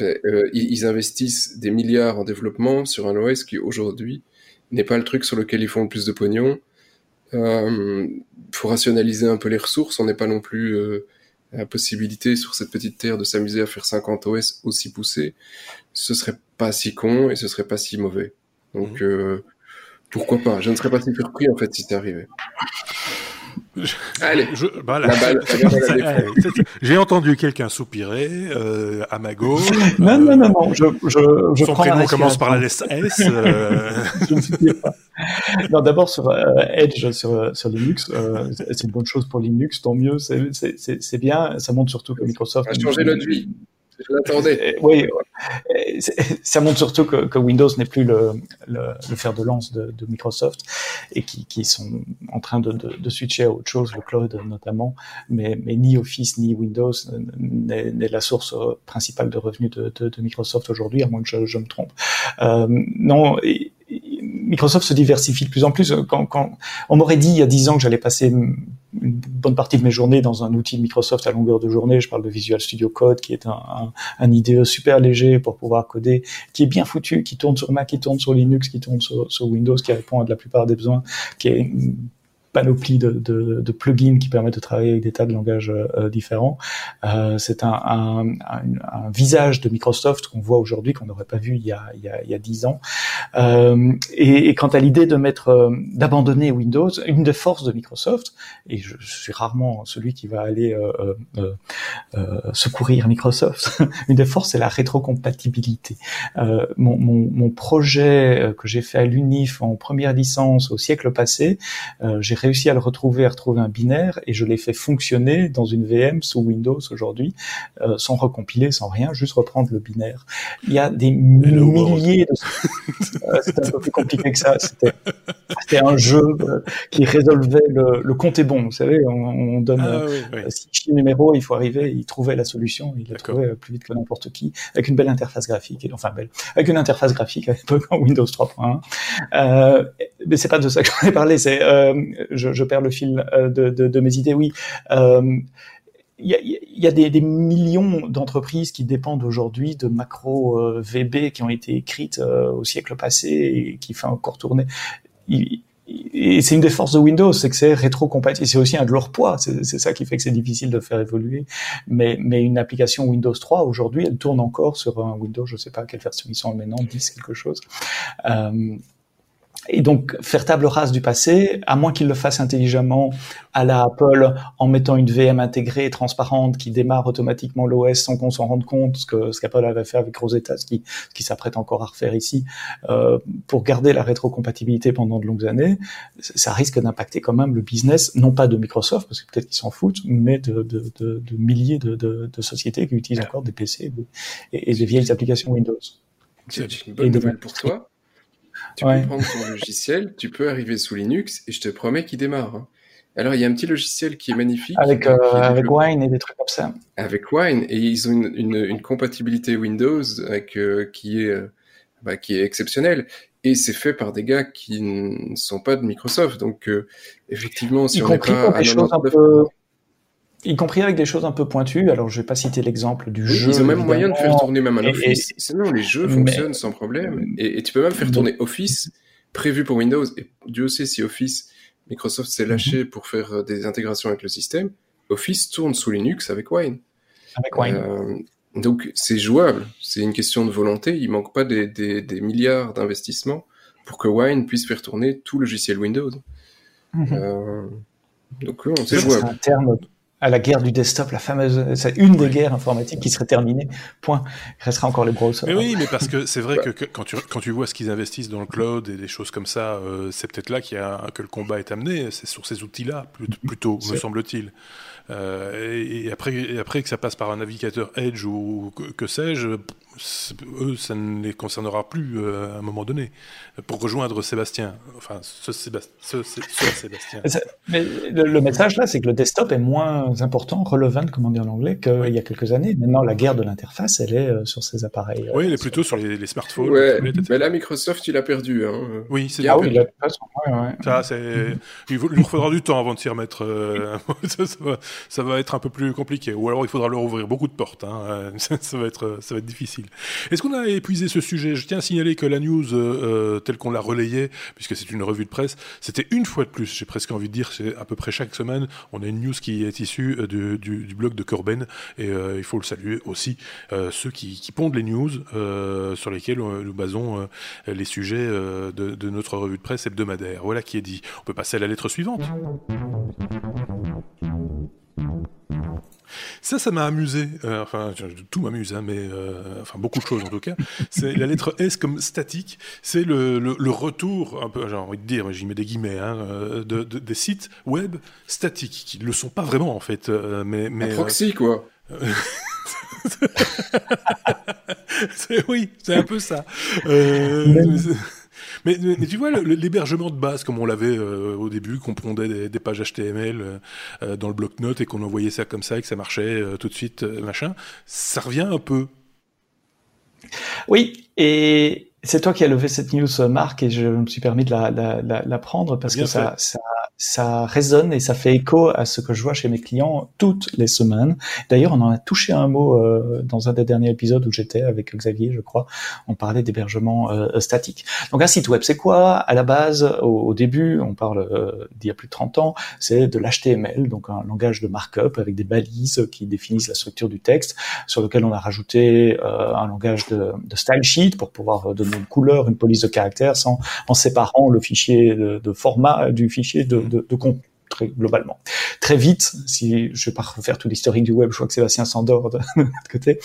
Euh, ils, investissent des milliards en développement sur un OS qui aujourd'hui n'est pas le truc sur lequel ils font le plus de pognon. Euh, faut rationaliser un peu les ressources. On n'est pas non plus euh, la possibilité sur cette petite terre de s'amuser à faire 50 OS aussi poussés. Ce serait pas si con et ce serait pas si mauvais. Donc mmh. euh, pourquoi pas? Je ne serais pas si surpris en fait si c'était arrivé. Allez, J'ai entendu quelqu'un soupirer euh, à ma gauche. Non, non, non, non. Je, je, je Son prénom commence par la lettre S. Euh... je ne soupire pas. Non, d'abord sur euh, Edge sur, sur Linux, euh, c'est une bonne chose pour Linux, tant mieux. C'est bien. Ça montre surtout que Microsoft a changé notre vie. Oui, ça montre surtout que, Windows n'est plus le, le, le, fer de lance de, de Microsoft et qui, qui, sont en train de, de, de, switcher à autre chose, le cloud notamment, mais, mais ni Office ni Windows n'est la source principale de revenus de, de Microsoft aujourd'hui, à moins que je, je me trompe. Euh, non, Microsoft se diversifie de plus en plus. Quand on m'aurait dit il y a dix ans que j'allais passer une bonne partie de mes journées dans un outil Microsoft à longueur de journée, je parle de Visual Studio Code, qui est un, un, IDE super léger pour pouvoir coder, qui est bien foutu, qui tourne sur Mac, qui tourne sur Linux, qui tourne sur, Windows, qui répond à de la plupart des besoins, panoplie de, plugins qui permettent de travailler avec des tas de langages différents. c'est un, visage de Microsoft qu'on voit aujourd'hui qu'on n'aurait pas vu il y a il y a, il y a 10 ans. et, et quant à l'idée de mettre d'abandonner Windows, une des forces de Microsoft, et je, suis rarement celui qui va aller euh, secourir Microsoft. Une des forces, c'est la rétrocompatibilité. Euh, mon, mon, projet euh, que j'ai fait à l'UNIF en première licence au siècle passé, euh, j'ai réussi à le retrouver, à retrouver un binaire, et je l'ai fait fonctionner dans une VM sous Windows aujourd'hui, euh, sans recompiler, sans rien, juste reprendre le binaire. Il y a des milliers de... C'était un peu plus compliqué que ça. C'était un jeu qui résolvait le, le compte est bon. Vous savez, on, on donne ah, oui, six numéros, il faut arriver, il trouvait la solution, il l'a trouvé plus vite que n'importe qui, avec une belle interface graphique, et, enfin belle, avec une interface graphique à l'époque en Windows 3.1. Euh, mais c'est pas de ça que j'en ai parlé, c'est, euh, je, je, perds le fil euh, de, de, de mes idées, oui. Euh, il y a, y a des, des, millions d'entreprises qui dépendent aujourd'hui de macro euh, VB qui ont été écrites euh, au siècle passé et qui font encore tourner. Et c'est une des forces de Windows, c'est que c'est rétro-compatible. C'est aussi un de leurs poids. C'est ça qui fait que c'est difficile de faire évoluer. Mais, mais une application Windows 3 aujourd'hui, elle tourne encore sur un Windows, je sais pas quelle version ils sont maintenant, 10 quelque chose. Euh, et donc faire table rase du passé, à moins qu'il le fasse intelligemment à la Apple en mettant une VM intégrée et transparente qui démarre automatiquement l'OS sans qu'on s'en rende compte, ce que ce qu'Apple avait fait avec Rosetta, ce qui, ce qui s'apprête encore à refaire ici, euh, pour garder la rétrocompatibilité pendant de longues années, ça risque d'impacter quand même le business, non pas de Microsoft, parce que peut-être qu'ils s'en foutent, mais de, de, de, de milliers de, de, sociétés qui utilisent encore des PC et, et des vieilles applications Windows. C'est une bonne nouvelle pour toi tu peux prendre ton logiciel, tu peux arriver sous Linux et je te promets qu'il démarre. Hein. Alors, il y a un petit logiciel qui est magnifique. Avec, euh, avec Wine et des trucs comme ça. Avec Wine. Et ils ont une, une, une compatibilité Windows avec, euh, qui, est, euh, bah, qui est exceptionnelle. Et c'est fait par des gars qui ne sont pas de Microsoft. Donc, effectivement, si on n'est pas à 99 y compris avec des choses un peu pointues. Alors, je vais pas citer l'exemple du jeu. Ils ont même moyen de faire tourner même un Office. Sinon, les jeux fonctionnent sans problème. Et, tu peux même faire tourner Office prévu pour Windows. Et Dieu sait si Office, Microsoft s'est lâché mhm. pour faire euh, des intégrations avec le système. Office tourne sous Linux avec Wine. Avec Wine. Euh, donc, c'est jouable. C'est une question de volonté. Il manque pas des, des, des milliards d'investissements pour que Wine puisse faire tourner tout logiciel Windows. Mhm. euh, donc, c'est jouable. Un terme à la guerre du desktop, la fameuse, c'est une des guerres informatiques qui serait terminée. Point. Il restera encore les browsers. Mais oui, mais parce que c'est vrai que, quand tu quand tu vois ce qu'ils investissent dans le cloud et des choses comme ça, euh, c'est peut-être là qu'il y a que le combat est amené. C'est sur ces outils-là plutôt, me semble-t-il. Euh, et, après, et après que ça passe par un navigateur Edge ou que, que sais-je, eux, ça ne les concernera plus euh, à un moment donné. Pour rejoindre Sébastien, enfin, ce, Sébastien. Ce, Sébastien. Mais le, message là, c'est que le desktop est moins important, relevant, comme on dit en anglais, qu'il y a quelques années. Maintenant, la guerre de l'interface, elle est euh, sur ces appareils. oui, elle est plutôt sur les, smartphones. Ouais, mais là, Microsoft, il a perdu. Hein. Oui, c'est ah, oui, il a... ouais, Ça, c'est... Il lui faudra du temps avant de s'y remettre. ça, va, ça, va, être un peu plus compliqué. Ou alors, il faudra leur ouvrir beaucoup de portes. Hein. ça, va être, ça va être difficile. Est-ce qu'on a épuisé ce sujet? Je tiens à signaler que la news euh, euh, telle qu'on l'a relayée, puisque c'est une revue de presse, c'était une fois de plus, j'ai presque envie de dire, c'est à peu près chaque semaine, on a une news qui est issue euh, du, blog de Corben, et il faut le saluer aussi, ceux qui, pondent les news sur lesquels nous basons les sujets de notre revue de presse hebdomadaire. Voilà qui est dit. On peut passer à la lettre suivante. Ça, ça m'a amusé. Euh, enfin, tout m'amuse, hein, mais euh, enfin beaucoup de choses en tout cas. C'est la lettre S comme statique. C'est le, le, retour, un peu, j'ai envie de dire, j'y mets des guillemets, hein, euh, de, des sites web statiques qui ne le sont pas vraiment en fait. mais, mais un proxy quoi. oui, c'est un peu ça. Euh, mais, tu vois, l'hébergement de base, comme on l'avait euh, au début, qu'on pondait des, pages HTML euh, euh, dans le bloc-notes et qu'on envoyait ça comme ça et que ça marchait tout de suite, machin, ça revient un peu. Oui, et c'est toi qui as levé cette news, Marc, et je me suis permis de la, la, la, prendre parce que ça, ça, ça résonne et ça fait écho à ce que je vois chez mes clients toutes les semaines. D'ailleurs, on en a touché un mot euh, dans un des derniers épisodes où j'étais avec Xavier, je crois. On parlait d'hébergement euh, statique. Donc un site web, c'est quoi? À la base, au, début, on parle euh, d'il y a plus de 30 ans, c'est de l'HTML, donc un langage de markup avec des balises qui définissent la structure du texte, sur lequel on a rajouté un langage de, de, style sheet pour pouvoir donner une couleur, une police de caractère, sans, en séparant le fichier de, de format du fichier de de, de très globalement. Très vite, si je vais pas refaire tout l'historique du web, je crois que Sébastien s'endort de, côté.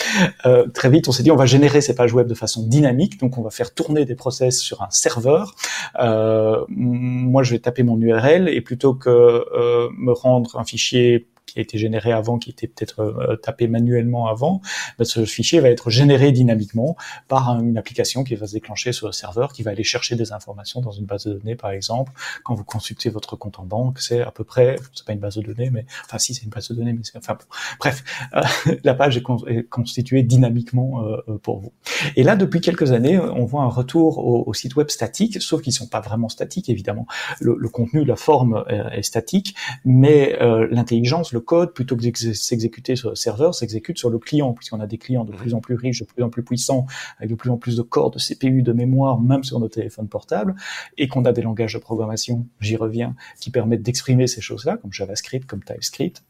Euh, très vite, on s'est dit on va générer ces pages web de façon dynamique, donc on va faire tourner des process sur un serveur. Euh, moi, je vais taper mon URL et plutôt que euh, me rendre un fichier qui a été généré avant, qui était peut-être euh, tapé manuellement avant, ben, ce fichier va être généré dynamiquement par une application qui va se déclencher sur le serveur, qui va aller chercher des informations dans une base de données, par exemple. Quand vous consultez votre compte en banque, c'est à peu près, c'est pas une base de données, mais enfin si c'est une base de données, mais c'est enfin bon. bref, euh, la page est, constituée dynamiquement euh, pour vous. Et là, depuis quelques années, on voit un retour au, au site web statique, sauf qu'ils sont pas vraiment statiques évidemment. Le, le contenu, la forme est statique, mais l'intelligence le code, plutôt que de s'exécuter sur le serveur, s'exécute sur le client, puisqu'on a des clients de mhm. plus en plus riches, de plus en plus puissants, avec de plus en plus de corps, de CPU, de mémoire, même sur nos téléphones portables, et qu'on a des langages de programmation, j'y reviens, qui permettent d'exprimer ces choses-là, comme JavaScript, comme TypeScript,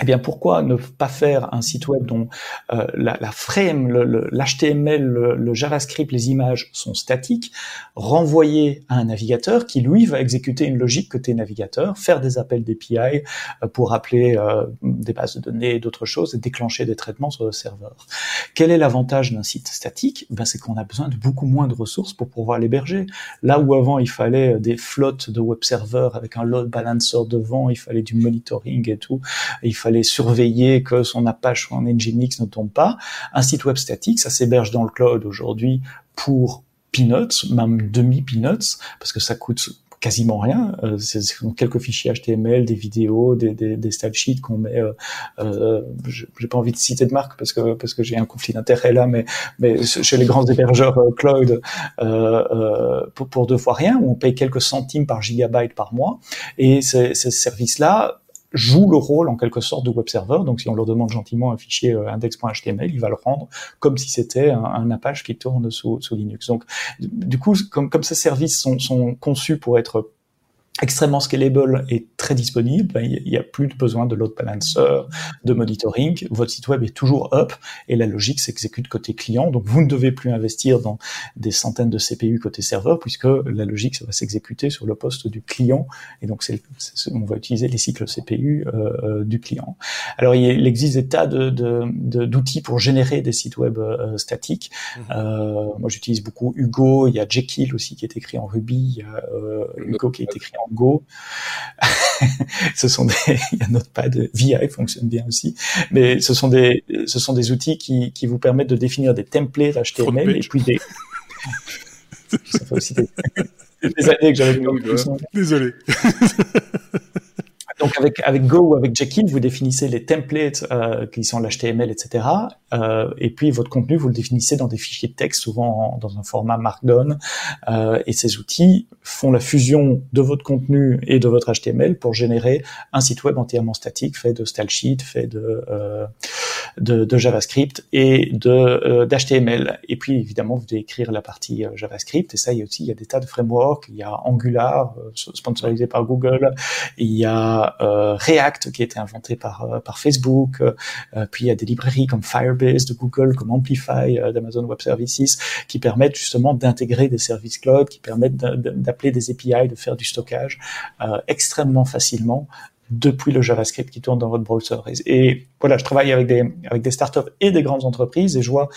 eh bien, pourquoi ne pas faire un site web dont euh, la, la, frame, l'HTML, le, le, JavaScript, les images sont statiques, renvoyer à un navigateur qui, lui, va exécuter une logique côté navigateur, faire des appels d'API euh, pour appeler euh, des bases de données et d'autres choses et déclencher des traitements sur le serveur. Quel est l'avantage d'un site statique? Ben, C'est qu'on a besoin de beaucoup moins de ressources pour pouvoir l'héberger. Là où avant, il fallait des flottes de web serveurs avec un load balancer devant, il fallait du monitoring et tout, il fallait fallait surveiller que son Apache ou en Nginx ne tombe pas. Un site web statique, ça s'héberge dans le cloud aujourd'hui pour peanuts, même demi-peanuts, parce que ça coûte quasiment rien. Euh, c'est quelques fichiers HTML, des vidéos, des, des, des style sheets qu'on met. Euh, euh, j'ai pas envie de citer de marque parce que parce que j'ai un conflit d'intérêt là, mais mais chez les grands hébergeurs euh, cloud euh, pour, pour deux fois rien, où on paye quelques centimes par gigabyte par mois, et ces, ces services-là joue le rôle en quelque sorte de web server. Donc si on leur demande gentiment un fichier euh, index.html, il va le rendre comme si c'était un, Apache qui tourne sous, Linux. Donc du coup, comme, ces services sont conçus pour être extrêmement scalable et très disponible, il n'y a plus besoin de load balancer, de monitoring. Votre site web est toujours up et la logique s'exécute côté client. Donc vous ne devez plus investir dans des centaines de CPU côté serveur puisque la logique ça va s'exécuter sur le poste du client et donc c'est, on va utiliser les cycles CPU euh, euh, du client. Alors il, existe des tas de, de, d'outils pour générer des sites web euh, statiques. Euh, moi j'utilise beaucoup Hugo, il y a Jekyll aussi qui est écrit en Ruby, il y a Hugo qui est écrit en Go. ce sont des, il y a Notepad, VI fonctionne bien aussi, mais ce sont des, ce sont des outils qui, qui vous permettent de définir des templates HTML et puis des. Ça fait aussi des, des années que j'avais. Désolé. Donc avec, avec Go ou avec Jekyll, vous définissez les templates euh, qui sont l'HTML, etc. Euh, et puis votre contenu, vous le définissez dans des fichiers de texte, souvent dans un format Markdown. Euh, et ces outils font la fusion de votre contenu et de votre HTML pour générer un site web entièrement statique, fait de style sheet, fait de, euh, de, de, JavaScript et de euh, d'HTML. Et puis évidemment, vous devez écrire la partie euh, JavaScript. Et ça, il y a aussi il y a des tas de frameworks. Il y a Angular, sponsorisé par Google. Il y a euh, React qui a été inventé par euh, par Facebook, euh, puis il y a des librairies comme Firebase de Google, comme Amplify d'Amazon Web Services, qui permettent justement d'intégrer des services cloud, qui permettent d'appeler des API, de faire du stockage extrêmement facilement depuis le JavaScript qui tourne dans votre browser. Et, voilà, je travaille avec des, avec des startups et des grandes entreprises et je vois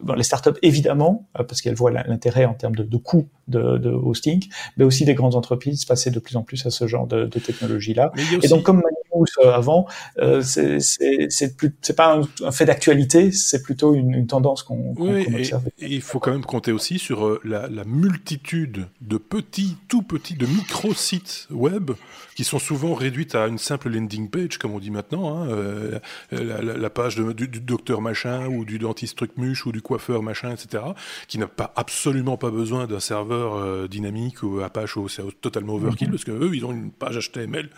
bon, les startups évidemment, parce qu'elles voient l'intérêt en termes de, de coût de, de, hosting, mais aussi des grandes entreprises passer de plus en plus à ce genre de, de technologie-là. Et donc, comme Anonymous avant, euh, c'est pas un, fait d'actualité, c'est plutôt une, une tendance qu'on oui, observe. Et, il faut quand même compter aussi sur euh, la, la multitude de petits, tout petits, de micro sites web qui sont souvent réduites à une simple landing page, comme on dit maintenant, hein, euh, la, la, page de, du, du, docteur machin ou du dentiste truc muche ou du coiffeur machin, etc., qui n'a pas absolument pas besoin d'un serveur euh, dynamique ou Apache ou totalement overkill, mm-hmm. parce que eux, ils ont une page HTML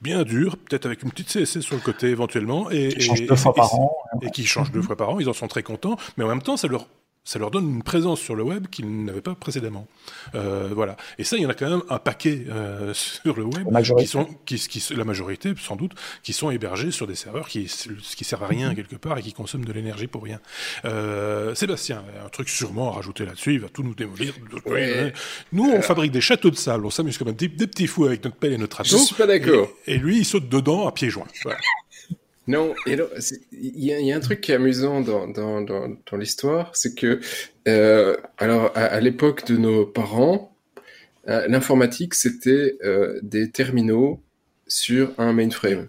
bien dure, peut-être avec une petite CSS sur le côté éventuellement, et, qui change deux fois par an, et qui change deux fois par an. Ils en sont très contents, mais en même temps, ça leur ça leur donne une présence sur le web qu'ils n'avaient pas précédemment. Euh, voilà. Et ça, il y en a quand même un paquet euh, sur le web qui sont, qui, qui, la majorité sans doute, qui sont hébergés sur des serveurs qui, qui servent à rien quelque part et qui consomment de l'énergie pour rien. Euh, Sébastien, un truc sûrement à rajouter là-dessus, il va tout nous démolir. Nous, on fabrique des châteaux de sable, on s'amuse comme des, des, petits fous avec notre pelle et notre râteau. Je suis pas d'accord. Et, et, lui, il saute dedans à pieds joints. Voilà. Non, il y, a un truc qui est amusant dans, dans, dans, dans l'histoire, c'est que, euh, alors, à, l'époque de nos parents, euh, l'informatique, c'était euh, des terminaux sur un mainframe.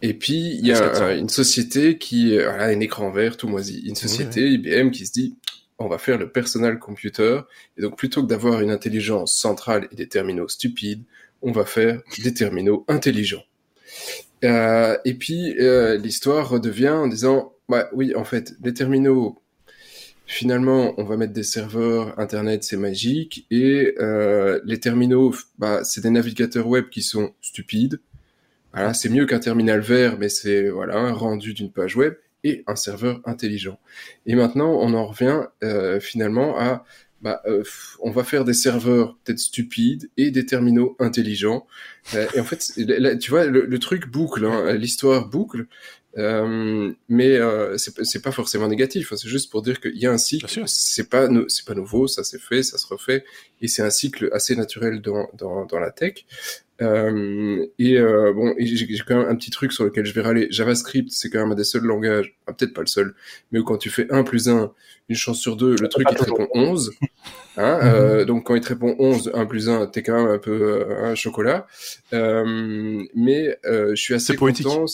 Et puis, il y a une société qui a un écran vert tout moisi. Une société, IBM, qui se dit, on va faire le personal computer. Et donc, plutôt que d'avoir une intelligence centrale et des terminaux stupides, on va faire des terminaux intelligents. Euh, et puis euh, l'histoire redevient en disant, bah, oui, en fait, les terminaux, finalement, on va mettre des serveurs Internet, c'est magique, et euh, les terminaux, bah, c'est des navigateurs web qui sont stupides. Voilà, c'est mieux qu'un terminal vert, mais c'est voilà un rendu d'une page web et un serveur intelligent. Et maintenant, on en revient finalement à bah, euh, on va faire des serveurs peut-être stupides et des terminaux intelligents. Euh, et en fait, là, tu vois, le, truc boucle, hein, l'histoire boucle, euh, mais euh, c'est pas forcément négatif. Hein, c'est juste pour dire qu'il y a un cycle. C'est pas c'est pas nouveau, ça s'est fait, ça se refait, et c'est un cycle assez naturel dans dans, dans la tech. Euh, et euh, bon, j'ai quand même un petit truc sur lequel je vais râler. JavaScript, c'est quand même un des seuls langages, ah, peut-être pas le seul, mais où quand tu fais 1 plus 1, une chance sur deux, le truc il te répond 11. Hein, euh, donc quand il te répond 11, 1 plus 1, t'es quand même un peu euh, un chocolat. Euh, mais je suis assez content.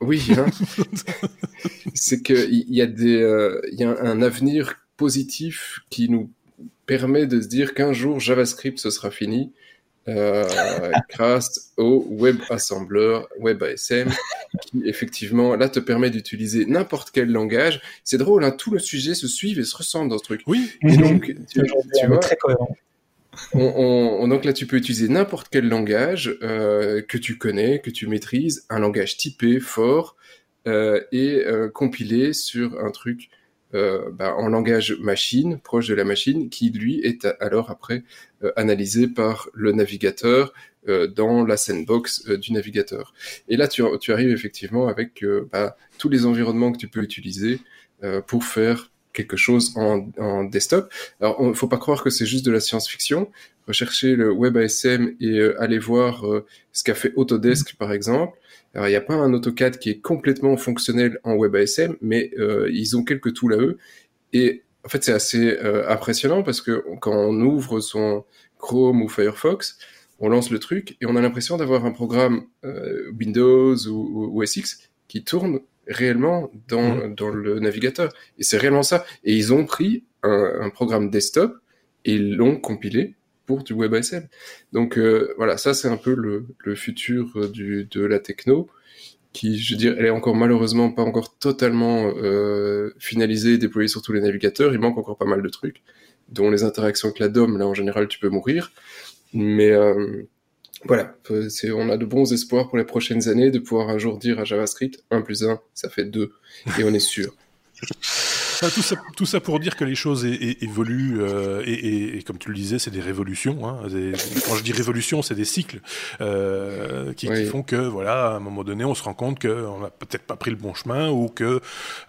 Oui, hein. c'est que il y a des, il y a un avenir positif qui nous permet de se dire qu'un jour JavaScript ce sera fini euh, grâce au WebAssembler, WebASM, qui effectivement là te permet d'utiliser n'importe quel langage. C'est drôle, hein, tout le sujet se suit et se ressemble dans ce truc. Oui. Et donc, tu, tu vois, très cohérent. On, on, donc là, tu peux utiliser n'importe quel langage euh, que tu connais, que tu maîtrises, un langage typé, fort, euh, et euh, compilé sur un truc euh, bah, en langage machine, proche de la machine, qui lui est alors après euh, analysé par le navigateur euh, dans la sandbox du navigateur. Et là, tu, tu arrives effectivement avec bah, tous les environnements que tu peux utiliser pour faire quelque chose en, en desktop. Alors, il faut pas croire que c'est juste de la science-fiction. Recherchez le WebASM et aller voir ce qu'a fait Autodesk, par exemple. Alors, il n'y a pas un AutoCAD qui est complètement fonctionnel en WebASM, mais euh, ils ont quelques tools à eux. Et en fait, c'est assez euh, impressionnant parce que quand on ouvre son Chrome ou Firefox, on lance le truc et on a l'impression d'avoir un programme euh, Windows ou, ou, SX qui tourne réellement dans, mmh. dans le navigateur. Et c'est réellement ça. Et ils ont pris un, un programme desktop et l'ont compilé du WebASM. Donc euh, voilà, ça c'est un peu le, futur euh, de la techno qui, je veux dire, elle est encore malheureusement pas encore totalement euh, finalisée et déployée sur tous les navigateurs. Il manque encore pas mal de trucs, dont les interactions avec la DOM. Là, en général, tu peux mourir. Mais voilà, on a de bons espoirs pour les prochaines années de pouvoir un jour dire à JavaScript 1 plus 1, ça fait 2. Et on est sûr. tout, ça, tout, ça, pour dire que les choses évoluent euh, et, et, comme tu le disais, c'est des révolutions. Hein, quand je dis révolution, c'est des cycles euh, qui, qui, font que, voilà, à un moment donné, on se rend compte qu'on n'a peut-être pas pris le bon chemin ou que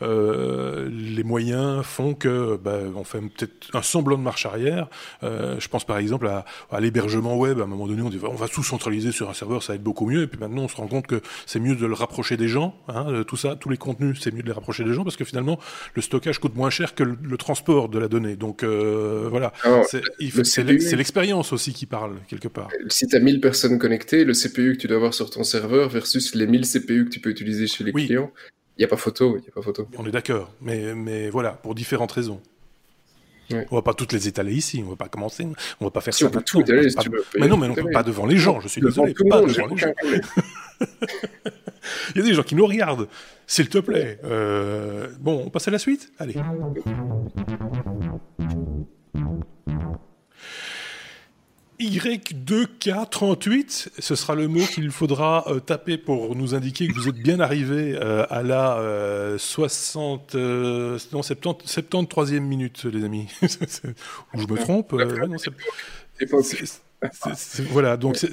euh, les moyens font que bah, on fait peut-être un semblant de marche arrière. Euh, je pense par exemple à, à l'hébergement web. À un moment donné, on dit on va tout centraliser sur un serveur, ça va être beaucoup mieux. Et puis maintenant, on se rend compte que c'est mieux de le rapprocher des gens. Hein, tout ça, tous les contenus, c'est mieux de les rapprocher des gens parce que finalement, le stockage coûte moins cher que le, transport de la donnée. Donc euh, voilà, c'est l'expérience aussi qui parle quelque part. Si tu as 1000 personnes connectées, le CPU que tu dois avoir sur ton serveur versus les 1000 CPU que tu peux utiliser chez les clients, il n'y a pas photo. Y a pas photo. On est d'accord, mais, mais voilà, pour différentes raisons. On va pas toutes les étaler ici, on va pas commencer, on va pas faire si ça. On peut tout étaler, si tu veux. Mais non, mais non, pas devant les gens, je suis désolé, pas devant les gens. Il y a des gens qui nous regardent, s'il te plaît. Euh, bon, on passe à la suite Allez. Y2K38, ce sera le mot qu'il faudra euh, taper pour nous indiquer que vous êtes bien arrivé euh, à la 60, non, 70, 73e minute, les amis. Ou je me trompe voilà, donc c'est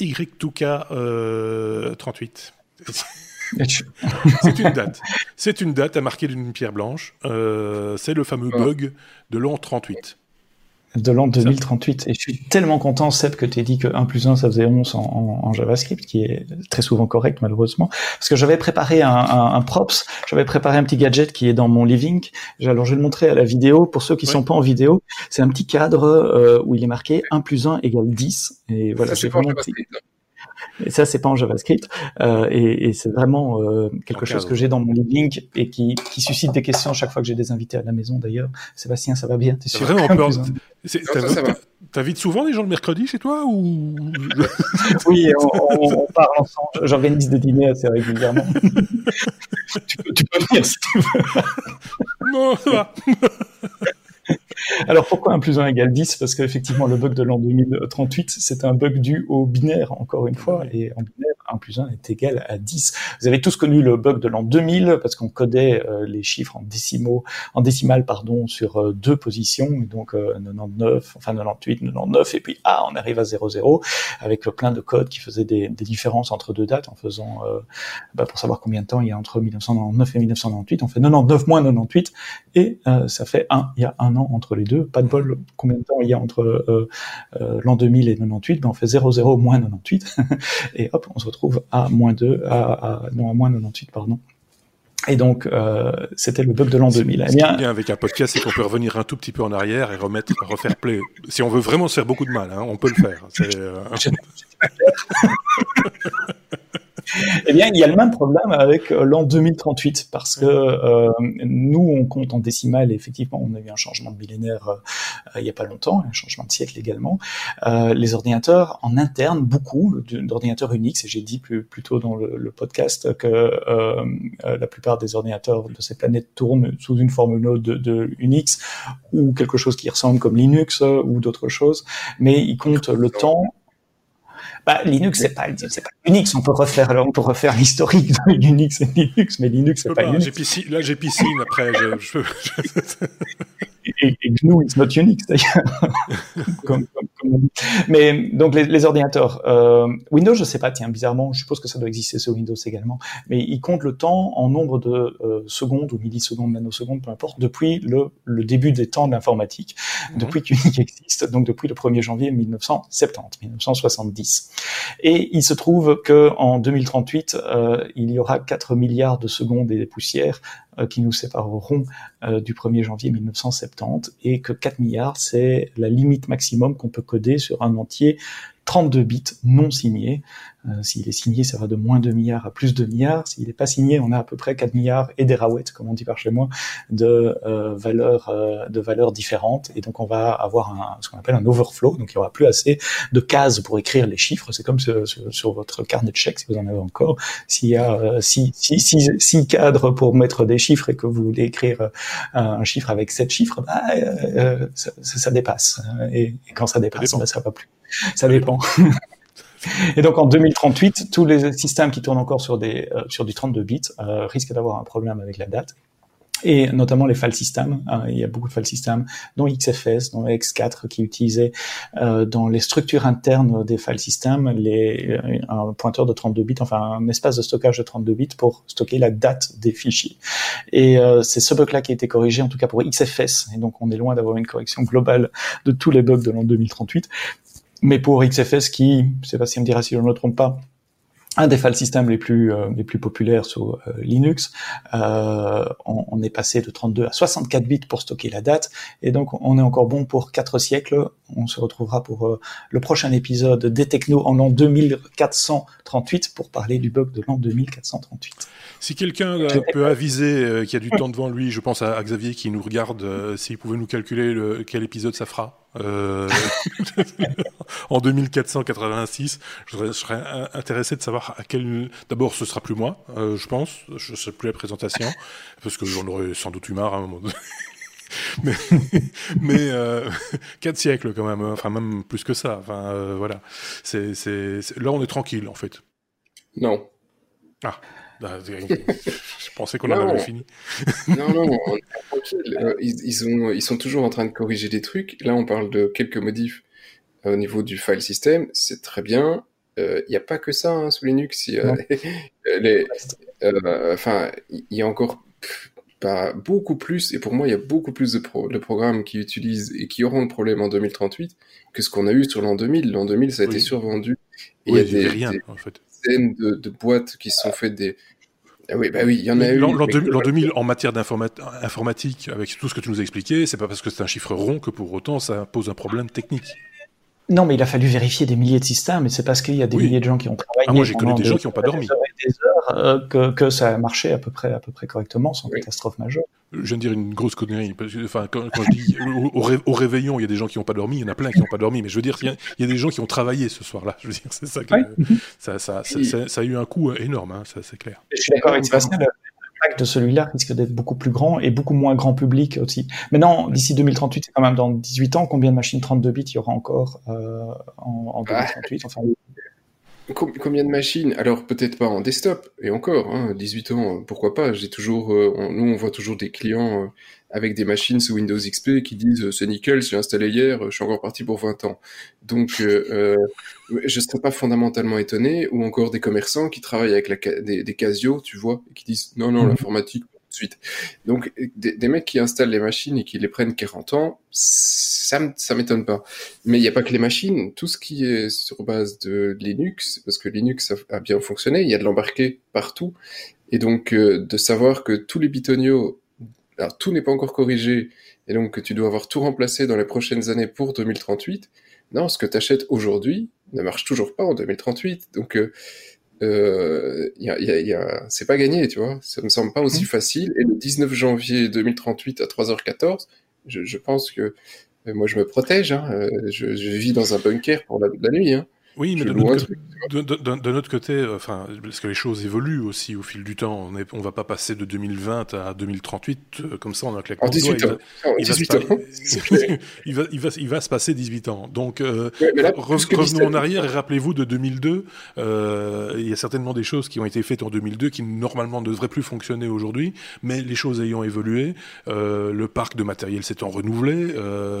Y2K 38. c'est une date. C'est une date à marquer d'une pierre blanche. c'est le fameux bug de l'an 38 de l'an 2038. Et je suis tellement content, Seb, que tu aies dit que 1 plus 1, ça faisait 11 en, en, JavaScript, qui est très souvent correct, malheureusement. Parce que j'avais préparé un, un, props, j'avais préparé un petit gadget qui est dans mon living. Alors, je vais le montrer à la vidéo. Pour ceux qui sont pas en vidéo, c'est un petit cadre euh, où il est marqué 1 plus 1 égale 10. Et voilà, c'est vraiment... Et ça, c'est pas en JavaScript. Euh, et, et c'est vraiment euh, quelque chose que j'ai dans mon living et qui, qui suscite des questions chaque fois que j'ai des invités à la maison. D'ailleurs, Sébastien, ça va bien? T'es sûr? Vraiment peur. T'invites souvent des gens le mercredi chez toi ou? Oui, on, on, parle ensemble. J'organise des dîners assez régulièrement. tu, peux, tu, peux, venir si tu veux. Non, ça va. Alors pourquoi 1 plus 1 égale 10 Parce qu'effectivement, le bug de l'an 2038, c'est un bug dû au binaire, encore une fois. Et en binaire, 1 plus 1 est égal à 10. Vous avez tous connu le bug de l'an 2000, parce qu'on codait euh, les chiffres en décimaux, en décimal, pardon, sur euh, deux positions, donc 99, euh, enfin 98, 99, et puis ah, on arrive à 00, avec plein de codes qui faisaient des, des différences entre deux dates, en faisant, bah, pour savoir combien de temps il y a entre 1999 et 1998, on fait 99 moins 98, et ça fait 1, il y a un an entre les deux. Pas de bol, combien de temps il y a entre euh, euh, l'an 2000 et 98 ben On fait 0,0 moins 98. et hop, on se retrouve à moins 2, à, non, à moins 98, pardon. Et donc, euh, c'était le bug de l'an 2000. Ce qui est bien avec un podcast, c'est qu'on peut revenir un tout petit peu en arrière et remettre, refaire play. Si on veut vraiment se faire beaucoup de mal, hein, on peut le faire. eh bien, il y a le même problème avec euh, l'an 2038 parce que euh, nous, on compte en décimale. Et effectivement, on a eu un changement de millénaire euh, il n'y a pas longtemps, un changement de siècle également. les ordinateurs en interne, beaucoup d'ordinateurs Unix, et j'ai dit plus, plus tôt dans le, podcast que la plupart des ordinateurs de ces planètes tournent sous une formule de, de Unix ou quelque chose qui ressemble comme Linux ou d'autres choses, mais ils comptent le temps bah, Linux, c'est pas, c'est pas Unix. On peut refaire, on peut refaire l'historique de Unix et Linux, mais Linux, c'est pas, pas Unix. là, j'ai piscine après. Je, je... et, et, GNU is not Unix d'ailleurs. comme, comme mais donc les, les ordinateurs, euh, Windows, je sais pas. Tiens, bizarrement, je suppose que ça doit exister sur Windows également. Mais ils comptent le temps en nombre de euh, secondes ou millisecondes, nanosecondes, peu importe, depuis le, le début des temps de l'informatique, mm -hmm. depuis qu'Unix existe, donc depuis le 1er janvier 1970, 1970. Et il se trouve que en 2038, euh, il y aura 4 milliards de secondes et des poussières qui nous sépareront euh, du 1er janvier 1970 et que 4 milliards, c'est la limite maximum qu'on peut coder sur un entier 32 bits non signés. Euh, S'il est signé, ça va de moins 2 milliards à plus 2 milliards. S'il n'est pas signé, on a à peu près 4 milliards et des raouettes, comme on dit par chez moi, de euh, valeurs euh, de valeurs différentes. Et donc on va avoir un, ce qu'on appelle un overflow. Donc il y aura plus assez de cases pour écrire les chiffres. C'est comme sur, sur, sur, votre carnet de chèques, si vous en avez encore. S'il y a 6 six, six, six, cadres pour mettre des chiffres et que vous voulez écrire euh, un chiffre avec 7 chiffres, bah, euh, ça, ça, dépasse. Et, et quand ça dépasse, ça, bah, ça va plus. Ça dépend. Et donc en 2038, tous les systèmes qui tournent encore sur des euh, sur du 32 bits euh, risquent d'avoir un problème avec la date. Et notamment les file systems, euh, il y a beaucoup de file systems, dont XFS, dont X4 qui utilisait euh, dans les structures internes des file systems les, un pointeur de 32 bits, enfin un espace de stockage de 32 bits pour stocker la date des fichiers. Et euh, c'est ce bug-là qui a été corrigé, en tout cas pour XFS. Et donc on est loin d'avoir une correction globale de tous les bugs de l'an 2038. Mais pour XFS qui, Sébastien me dira si je ne me trompe pas, un des file systems les plus euh, les plus populaires sur euh, Linux. Euh, on, on, est passé de 32 à 64 bits pour stocker la date, et donc on est encore bon pour quatre siècles. On se retrouvera pour euh, le prochain épisode des technos en l'an 2438 pour parler du bug de l'an 2438. Si quelqu'un peut aviser qui a du temps devant lui, je pense à, Xavier qui nous regarde, s'il pouvait nous calculer le, quel épisode ça fera. Euh, en 2486. Je serais, intéressé de savoir à quel. D'abord, ce sera plus moi, euh, je pense. Je ne serai plus la présentation parce que j'en aurais sans doute eu marre à un moment donné. mais mais euh, quatre siècles quand même, enfin même plus que ça. Enfin euh, voilà, c'est là on est tranquille en fait. Non. Ah. Je pensais qu'on avait fini. non, non, on est tranquille. Euh, ils, ont, ils sont toujours en train de corriger des trucs. Là, on parle de quelques modifs euh, au niveau du file system. C'est très bien. Il euh, n'y a pas que ça hein, sous Linux. les, enfin, il y a encore pas beaucoup plus, et pour moi, il y a beaucoup plus de, de, programmes qui utilisent et qui auront le problème en 2038 que ce qu'on a eu sur l'an 2000. L'an 2000, ça a été survendu. Et il y a des, rien, en fait. de, de, boîtes qui se sont faites des, ah oui, bah oui, il y en a eu. L'an 2000, en matière d'informatique, avec tout ce que tu nous as expliqué, c'est pas parce que c'est un chiffre rond que pour autant ça pose un problème technique. Non, mais il a fallu vérifier des milliers de systèmes, et c'est parce qu'il y a des milliers de gens qui ont travaillé. Ah, moi, j'ai connu des gens qui n'ont pas dormi. Des heures, euh, que, que, ça a marché à peu près, à peu près correctement, sans catastrophe majeure. Je viens de dire une grosse connerie. enfin, quand, je dis au, réveillon, il y a des gens qui n'ont pas dormi, il y en a plein qui n'ont pas dormi, mais je veux dire, il y, a, des gens qui ont travaillé ce soir-là. Je veux dire, c'est ça que ça, ça, ça, ça, a eu un coût énorme, hein, ça c'est clair. Je suis d'accord avec Sébastien de celui-là risque d'être beaucoup plus grand et beaucoup moins grand public aussi. Maintenant, d'ici 2038, c'est quand même dans 18 ans, combien de machines 32 bits il y aura encore euh, en, 2038 ah. enfin, Combien de machines? Alors peut-être pas en desktop, et encore, hein, 18 ans, pourquoi pas? J'ai toujours, euh, nous on voit toujours des clients euh, avec des machines sous Windows XP qui disent c'est nickel, j'ai installé hier, je suis encore parti pour 20 ans. Donc euh, je serais pas fondamentalement étonné, ou encore des commerçants qui travaillent avec la, des, des Casio, tu vois, et qui disent non non mhm. Donc, des, mecs qui installent les machines et qui les prennent 40 ans, ça, ça m'étonne pas. Mais il n'y a pas que les machines. Tout ce qui est sur base de Linux, parce que Linux a, bien fonctionné, il y a de l'embarqué partout. Et donc, euh, de savoir que tous les bitonios, alors tout n'est pas encore corrigé, et donc que tu dois avoir tout remplacé dans les prochaines années pour 2038, non, ce que tu achètes aujourd'hui ne marche toujours pas en 2038. Donc, euh, euh, y a, y a, c'est pas gagné, tu vois. Ça me semble pas aussi mmh. facile. Et le 19 janvier 2038 à 3h14, je, je pense que euh, moi je me protège. Hein, euh, je, je, vis dans un bunker pour la, la nuit. Hein. Oui, mais d'un autre, côté, euh, enfin, parce que les choses évoluent aussi au fil du temps. On ne on va pas passer de 2020 à 2038 euh, comme ça en un claquement de doigts. Il, va, il, va, il, va, se passer 18 ans. Donc, euh, revenons en arrière et rappelez-vous de 2002. Euh, il y a certainement des choses qui ont été faites en 2002 qui normalement ne devraient plus fonctionner aujourd'hui, mais les choses ayant évolué, euh, le parc de matériel s'étant renouvelé,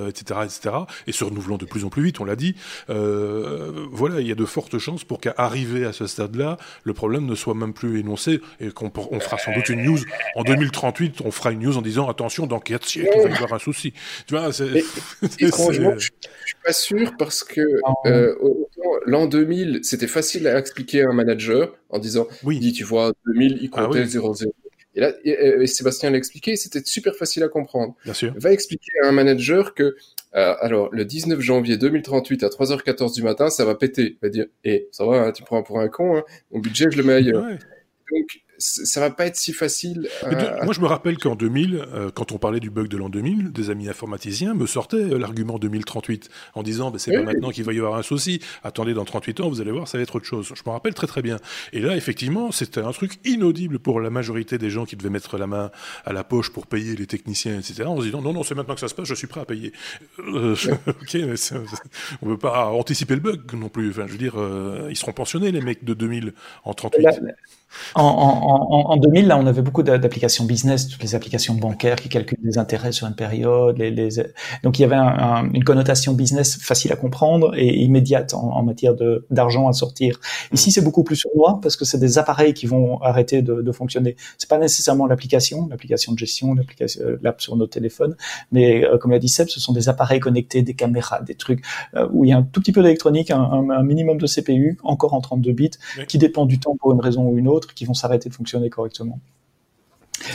etc., etc., et se renouvelant de plus en plus vite, on l'a dit. Voilà voilà, il y a de fortes chances pour qu'à arriver à ce stade-là, le problème ne soit même plus énoncé et qu'on on fera sans doute une news en 2038, on fera une news en disant attention, dans 4 siècles, il va y avoir un souci. Tu vois, c'est. Étrangement, je suis pas sûr parce que euh, l'an 2000, c'était facile à expliquer à un manager en disant oui. Dis, tu vois, 2000, il comptait ah, 0,0. Et là, et, Sébastien l'a expliqué, c'était super facile à comprendre. Bien sûr. Va expliquer à un manager que, euh, alors, le 19 janvier 2038 à 3h14 du matin, ça va péter. Il va dire, eh, ça va, hein, tu prends pour un con, hein, mon budget, je le mets ailleurs. Donc, ça va pas être si facile. moi, je me rappelle qu'en 2000, euh, quand on parlait du bug de l'an 2000, des amis informaticiens me sortaient euh, l'argument 2038 en disant bah, c'est pas maintenant qu'il va y avoir un souci. Attendez, dans 38 ans, vous allez voir, ça va être autre chose. Je me rappelle très très bien. Et là, effectivement, c'était un truc inaudible pour la majorité des gens qui devaient mettre la main à la poche pour payer les techniciens, etc. En se disant non, non, c'est maintenant que ça se passe, je suis prêt à payer. Euh, ok, mais on veut pas anticiper le bug non plus. Enfin, je veux dire, ils seront pensionnés les mecs de 2000 en 38. En, en, 2000, là, on avait beaucoup d'applications business, toutes les applications bancaires qui calculent les intérêts sur une période. Les, les... Donc, il y avait une connotation business facile à comprendre et immédiate en, matière d'argent à sortir. Ici, c'est beaucoup plus sournois parce que c'est des appareils qui vont arrêter de, de fonctionner. C'est pas nécessairement l'application, l'application de gestion, l'application, euh, l'app sur nos téléphones, mais euh, comme l'a dit Seb, ce sont des appareils connectés, des caméras, des trucs euh, où il y a un tout petit peu d'électronique, un, un, minimum de CPU, encore en 32 bits, qui dépend du temps pour une raison ou une autre, qui vont s'arrêter de fonctionner correctement.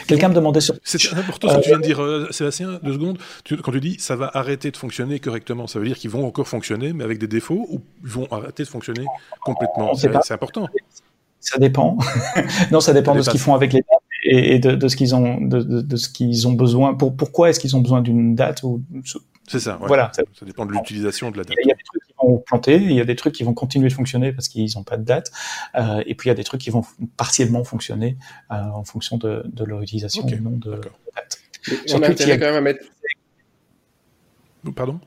Quelqu'un me demandait sur. C'est important ce que tu viens de dire, euh, Sébastien, deux secondes. quand tu dis ça va arrêter de fonctionner correctement, ça veut dire qu'ils vont encore fonctionner, mais avec des défauts, ou ils vont arrêter de fonctionner complètement? C'est important. Ça dépend. non, ça dépend de ce qu'ils font avec les dates et, de, ce qu'ils ont, de, ce qu'ils ont besoin. Pour, pourquoi est-ce qu'ils ont besoin d'une date ou c'est ça. Voilà. Ça, dépend de l'utilisation de la date. Il y a des trucs qui vont planter, il y a des trucs qui vont continuer de fonctionner parce qu'ils n'ont pas de date, euh, et puis il y a des trucs qui vont partiellement fonctionner euh, en fonction de, de leur utilisation ou non de, date. On a intérêt quand même à mettre. Pardon?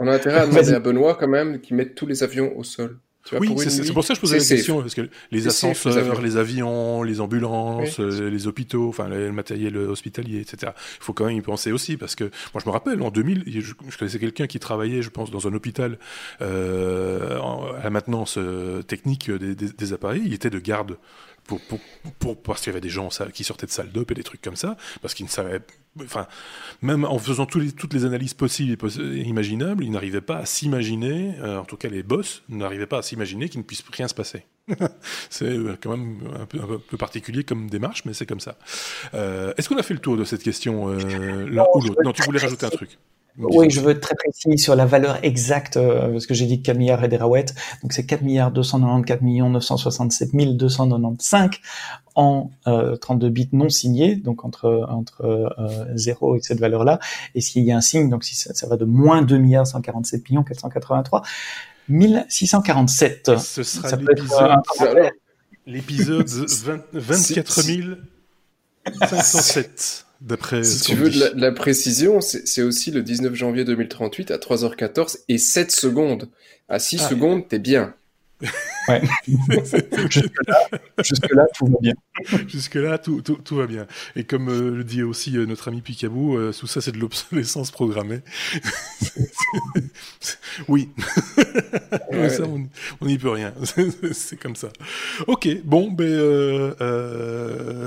On a intérêt à demander à Benoît quand même qu'il mette tous les avions au sol oui, c'est pour ça que je posais la question, parce que les ascenseurs, les avions, les ambulances, euh, les hôpitaux, enfin le matériel hospitalier, etc. Il faut quand même y penser aussi, parce que moi je me rappelle, en 2000, je, je connaissais quelqu'un qui travaillait, je pense, dans un hôpital euh, à la maintenance euh, technique des, des, des appareils, il était de garde pour, parce qu'il y avait des gens qui sortaient de salle d'op et des trucs comme ça, parce qu'ils ne savaient, enfin, même en faisant toutes les analyses possibles et imaginables, ils n'arrivaient pas à s'imaginer, euh, en tout cas les boss n'arrivaient pas à s'imaginer qu'il ne puisse rien se passer. c'est euh, quand même un peu, un peu, particulier comme démarche, mais c'est comme ça. Euh, Est-ce qu'on a fait le tour de cette question euh, l'un ou l'autre? Non, tu voulais rajouter un truc. Oui, je veux être très précis sur la valeur exacte, euh, parce que j'ai dit 4 milliards et des raouettes. Donc c'est 4 milliards 294 millions 967 295 en euh, 32 bits non signés, donc entre entre euh, 0 et cette valeur-là. Et s'il y a un signe, donc si ça, ça va de moins 2 milliards 147 millions 483 1647. Ce sera l'épisode 24 507. Si tu veux de la, précision, c'est aussi le 19 janvier 2038 à 3h14 et 7 secondes. À 6 ah. secondes, t'es bien. Ouais. Jusque-là, tout va bien. Jusque-là, tout, tout, tout, va bien. Et comme euh, le dit aussi euh, notre ami Picabou, euh, tout ça, c'est de l'obsolescence programmée. oui. ça, on n'y peut rien. c'est comme ça. Ok, bon, ben,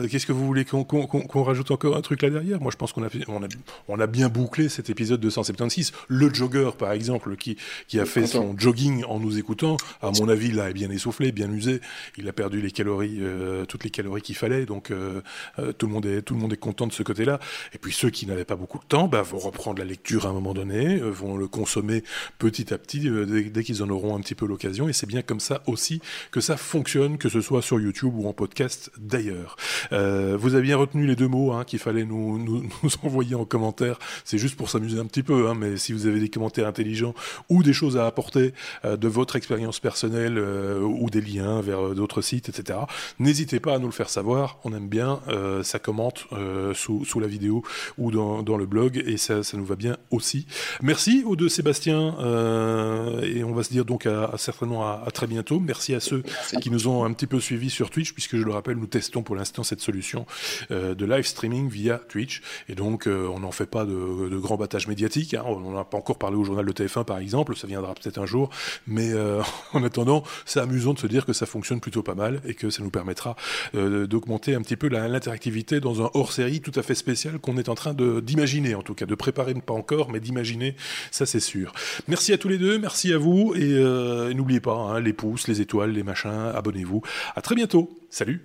qu'est-ce que vous voulez qu'on rajoute encore un truc là derrière? Moi, je pense qu'on a, on a, on a bien bouclé cet épisode 276. Le jogger, par exemple, qui, qui a fait son jogging en nous écoutant, à mon avis, là, est bien essoufflé, bien usé. Il a perdu les calories, euh, toutes les calories qu'il fallait. Donc euh, euh, tout le monde est tout le monde est content de ce côté-là. Et puis ceux qui n'avaient pas beaucoup de temps, bah, vont reprendre la lecture à un moment donné, vont le consommer petit à petit dès, qu'ils en auront un petit peu l'occasion. Et c'est bien comme ça aussi que ça fonctionne, que ce soit sur YouTube ou en podcast d'ailleurs. vous avez bien retenu les deux mots hein, qu'il fallait nous, nous, nous, envoyer en commentaire. C'est juste pour s'amuser un petit peu, hein, mais si vous avez des commentaires intelligents ou des choses à apporter de votre expérience personnelle ou des liens vers euh, d'autres sites, etc. N'hésitez pas à nous le faire savoir. On aime bien. Euh, ça commente euh, sous, sous, la vidéo ou dans, dans, le blog et ça, ça, nous va bien aussi. Merci aux deux Sébastien et on va se dire donc à, certainement à, très bientôt. Merci à ceux qui nous ont un petit peu suivis sur Twitch puisque je le rappelle, nous testons pour l'instant cette solution de live streaming via Twitch et donc on n'en fait pas de, de grands battages médiatiques. Hein. On n'a pas encore parlé au journal de TF1 par exemple, ça viendra peut-être un jour, mais en attendant, c'est amusant de se dire que ça fonctionne plutôt pas mal et que ça nous permettra euh, d'augmenter un petit peu l'interactivité dans un hors-série tout à fait spécial qu'on est en train d'imaginer, en tout cas, de préparer, pas encore, mais d'imaginer, ça c'est sûr. Merci à tous les deux, merci à vous et, euh, n'oubliez pas, hein, les pouces, les étoiles, les machins, abonnez-vous. À très bientôt. Salut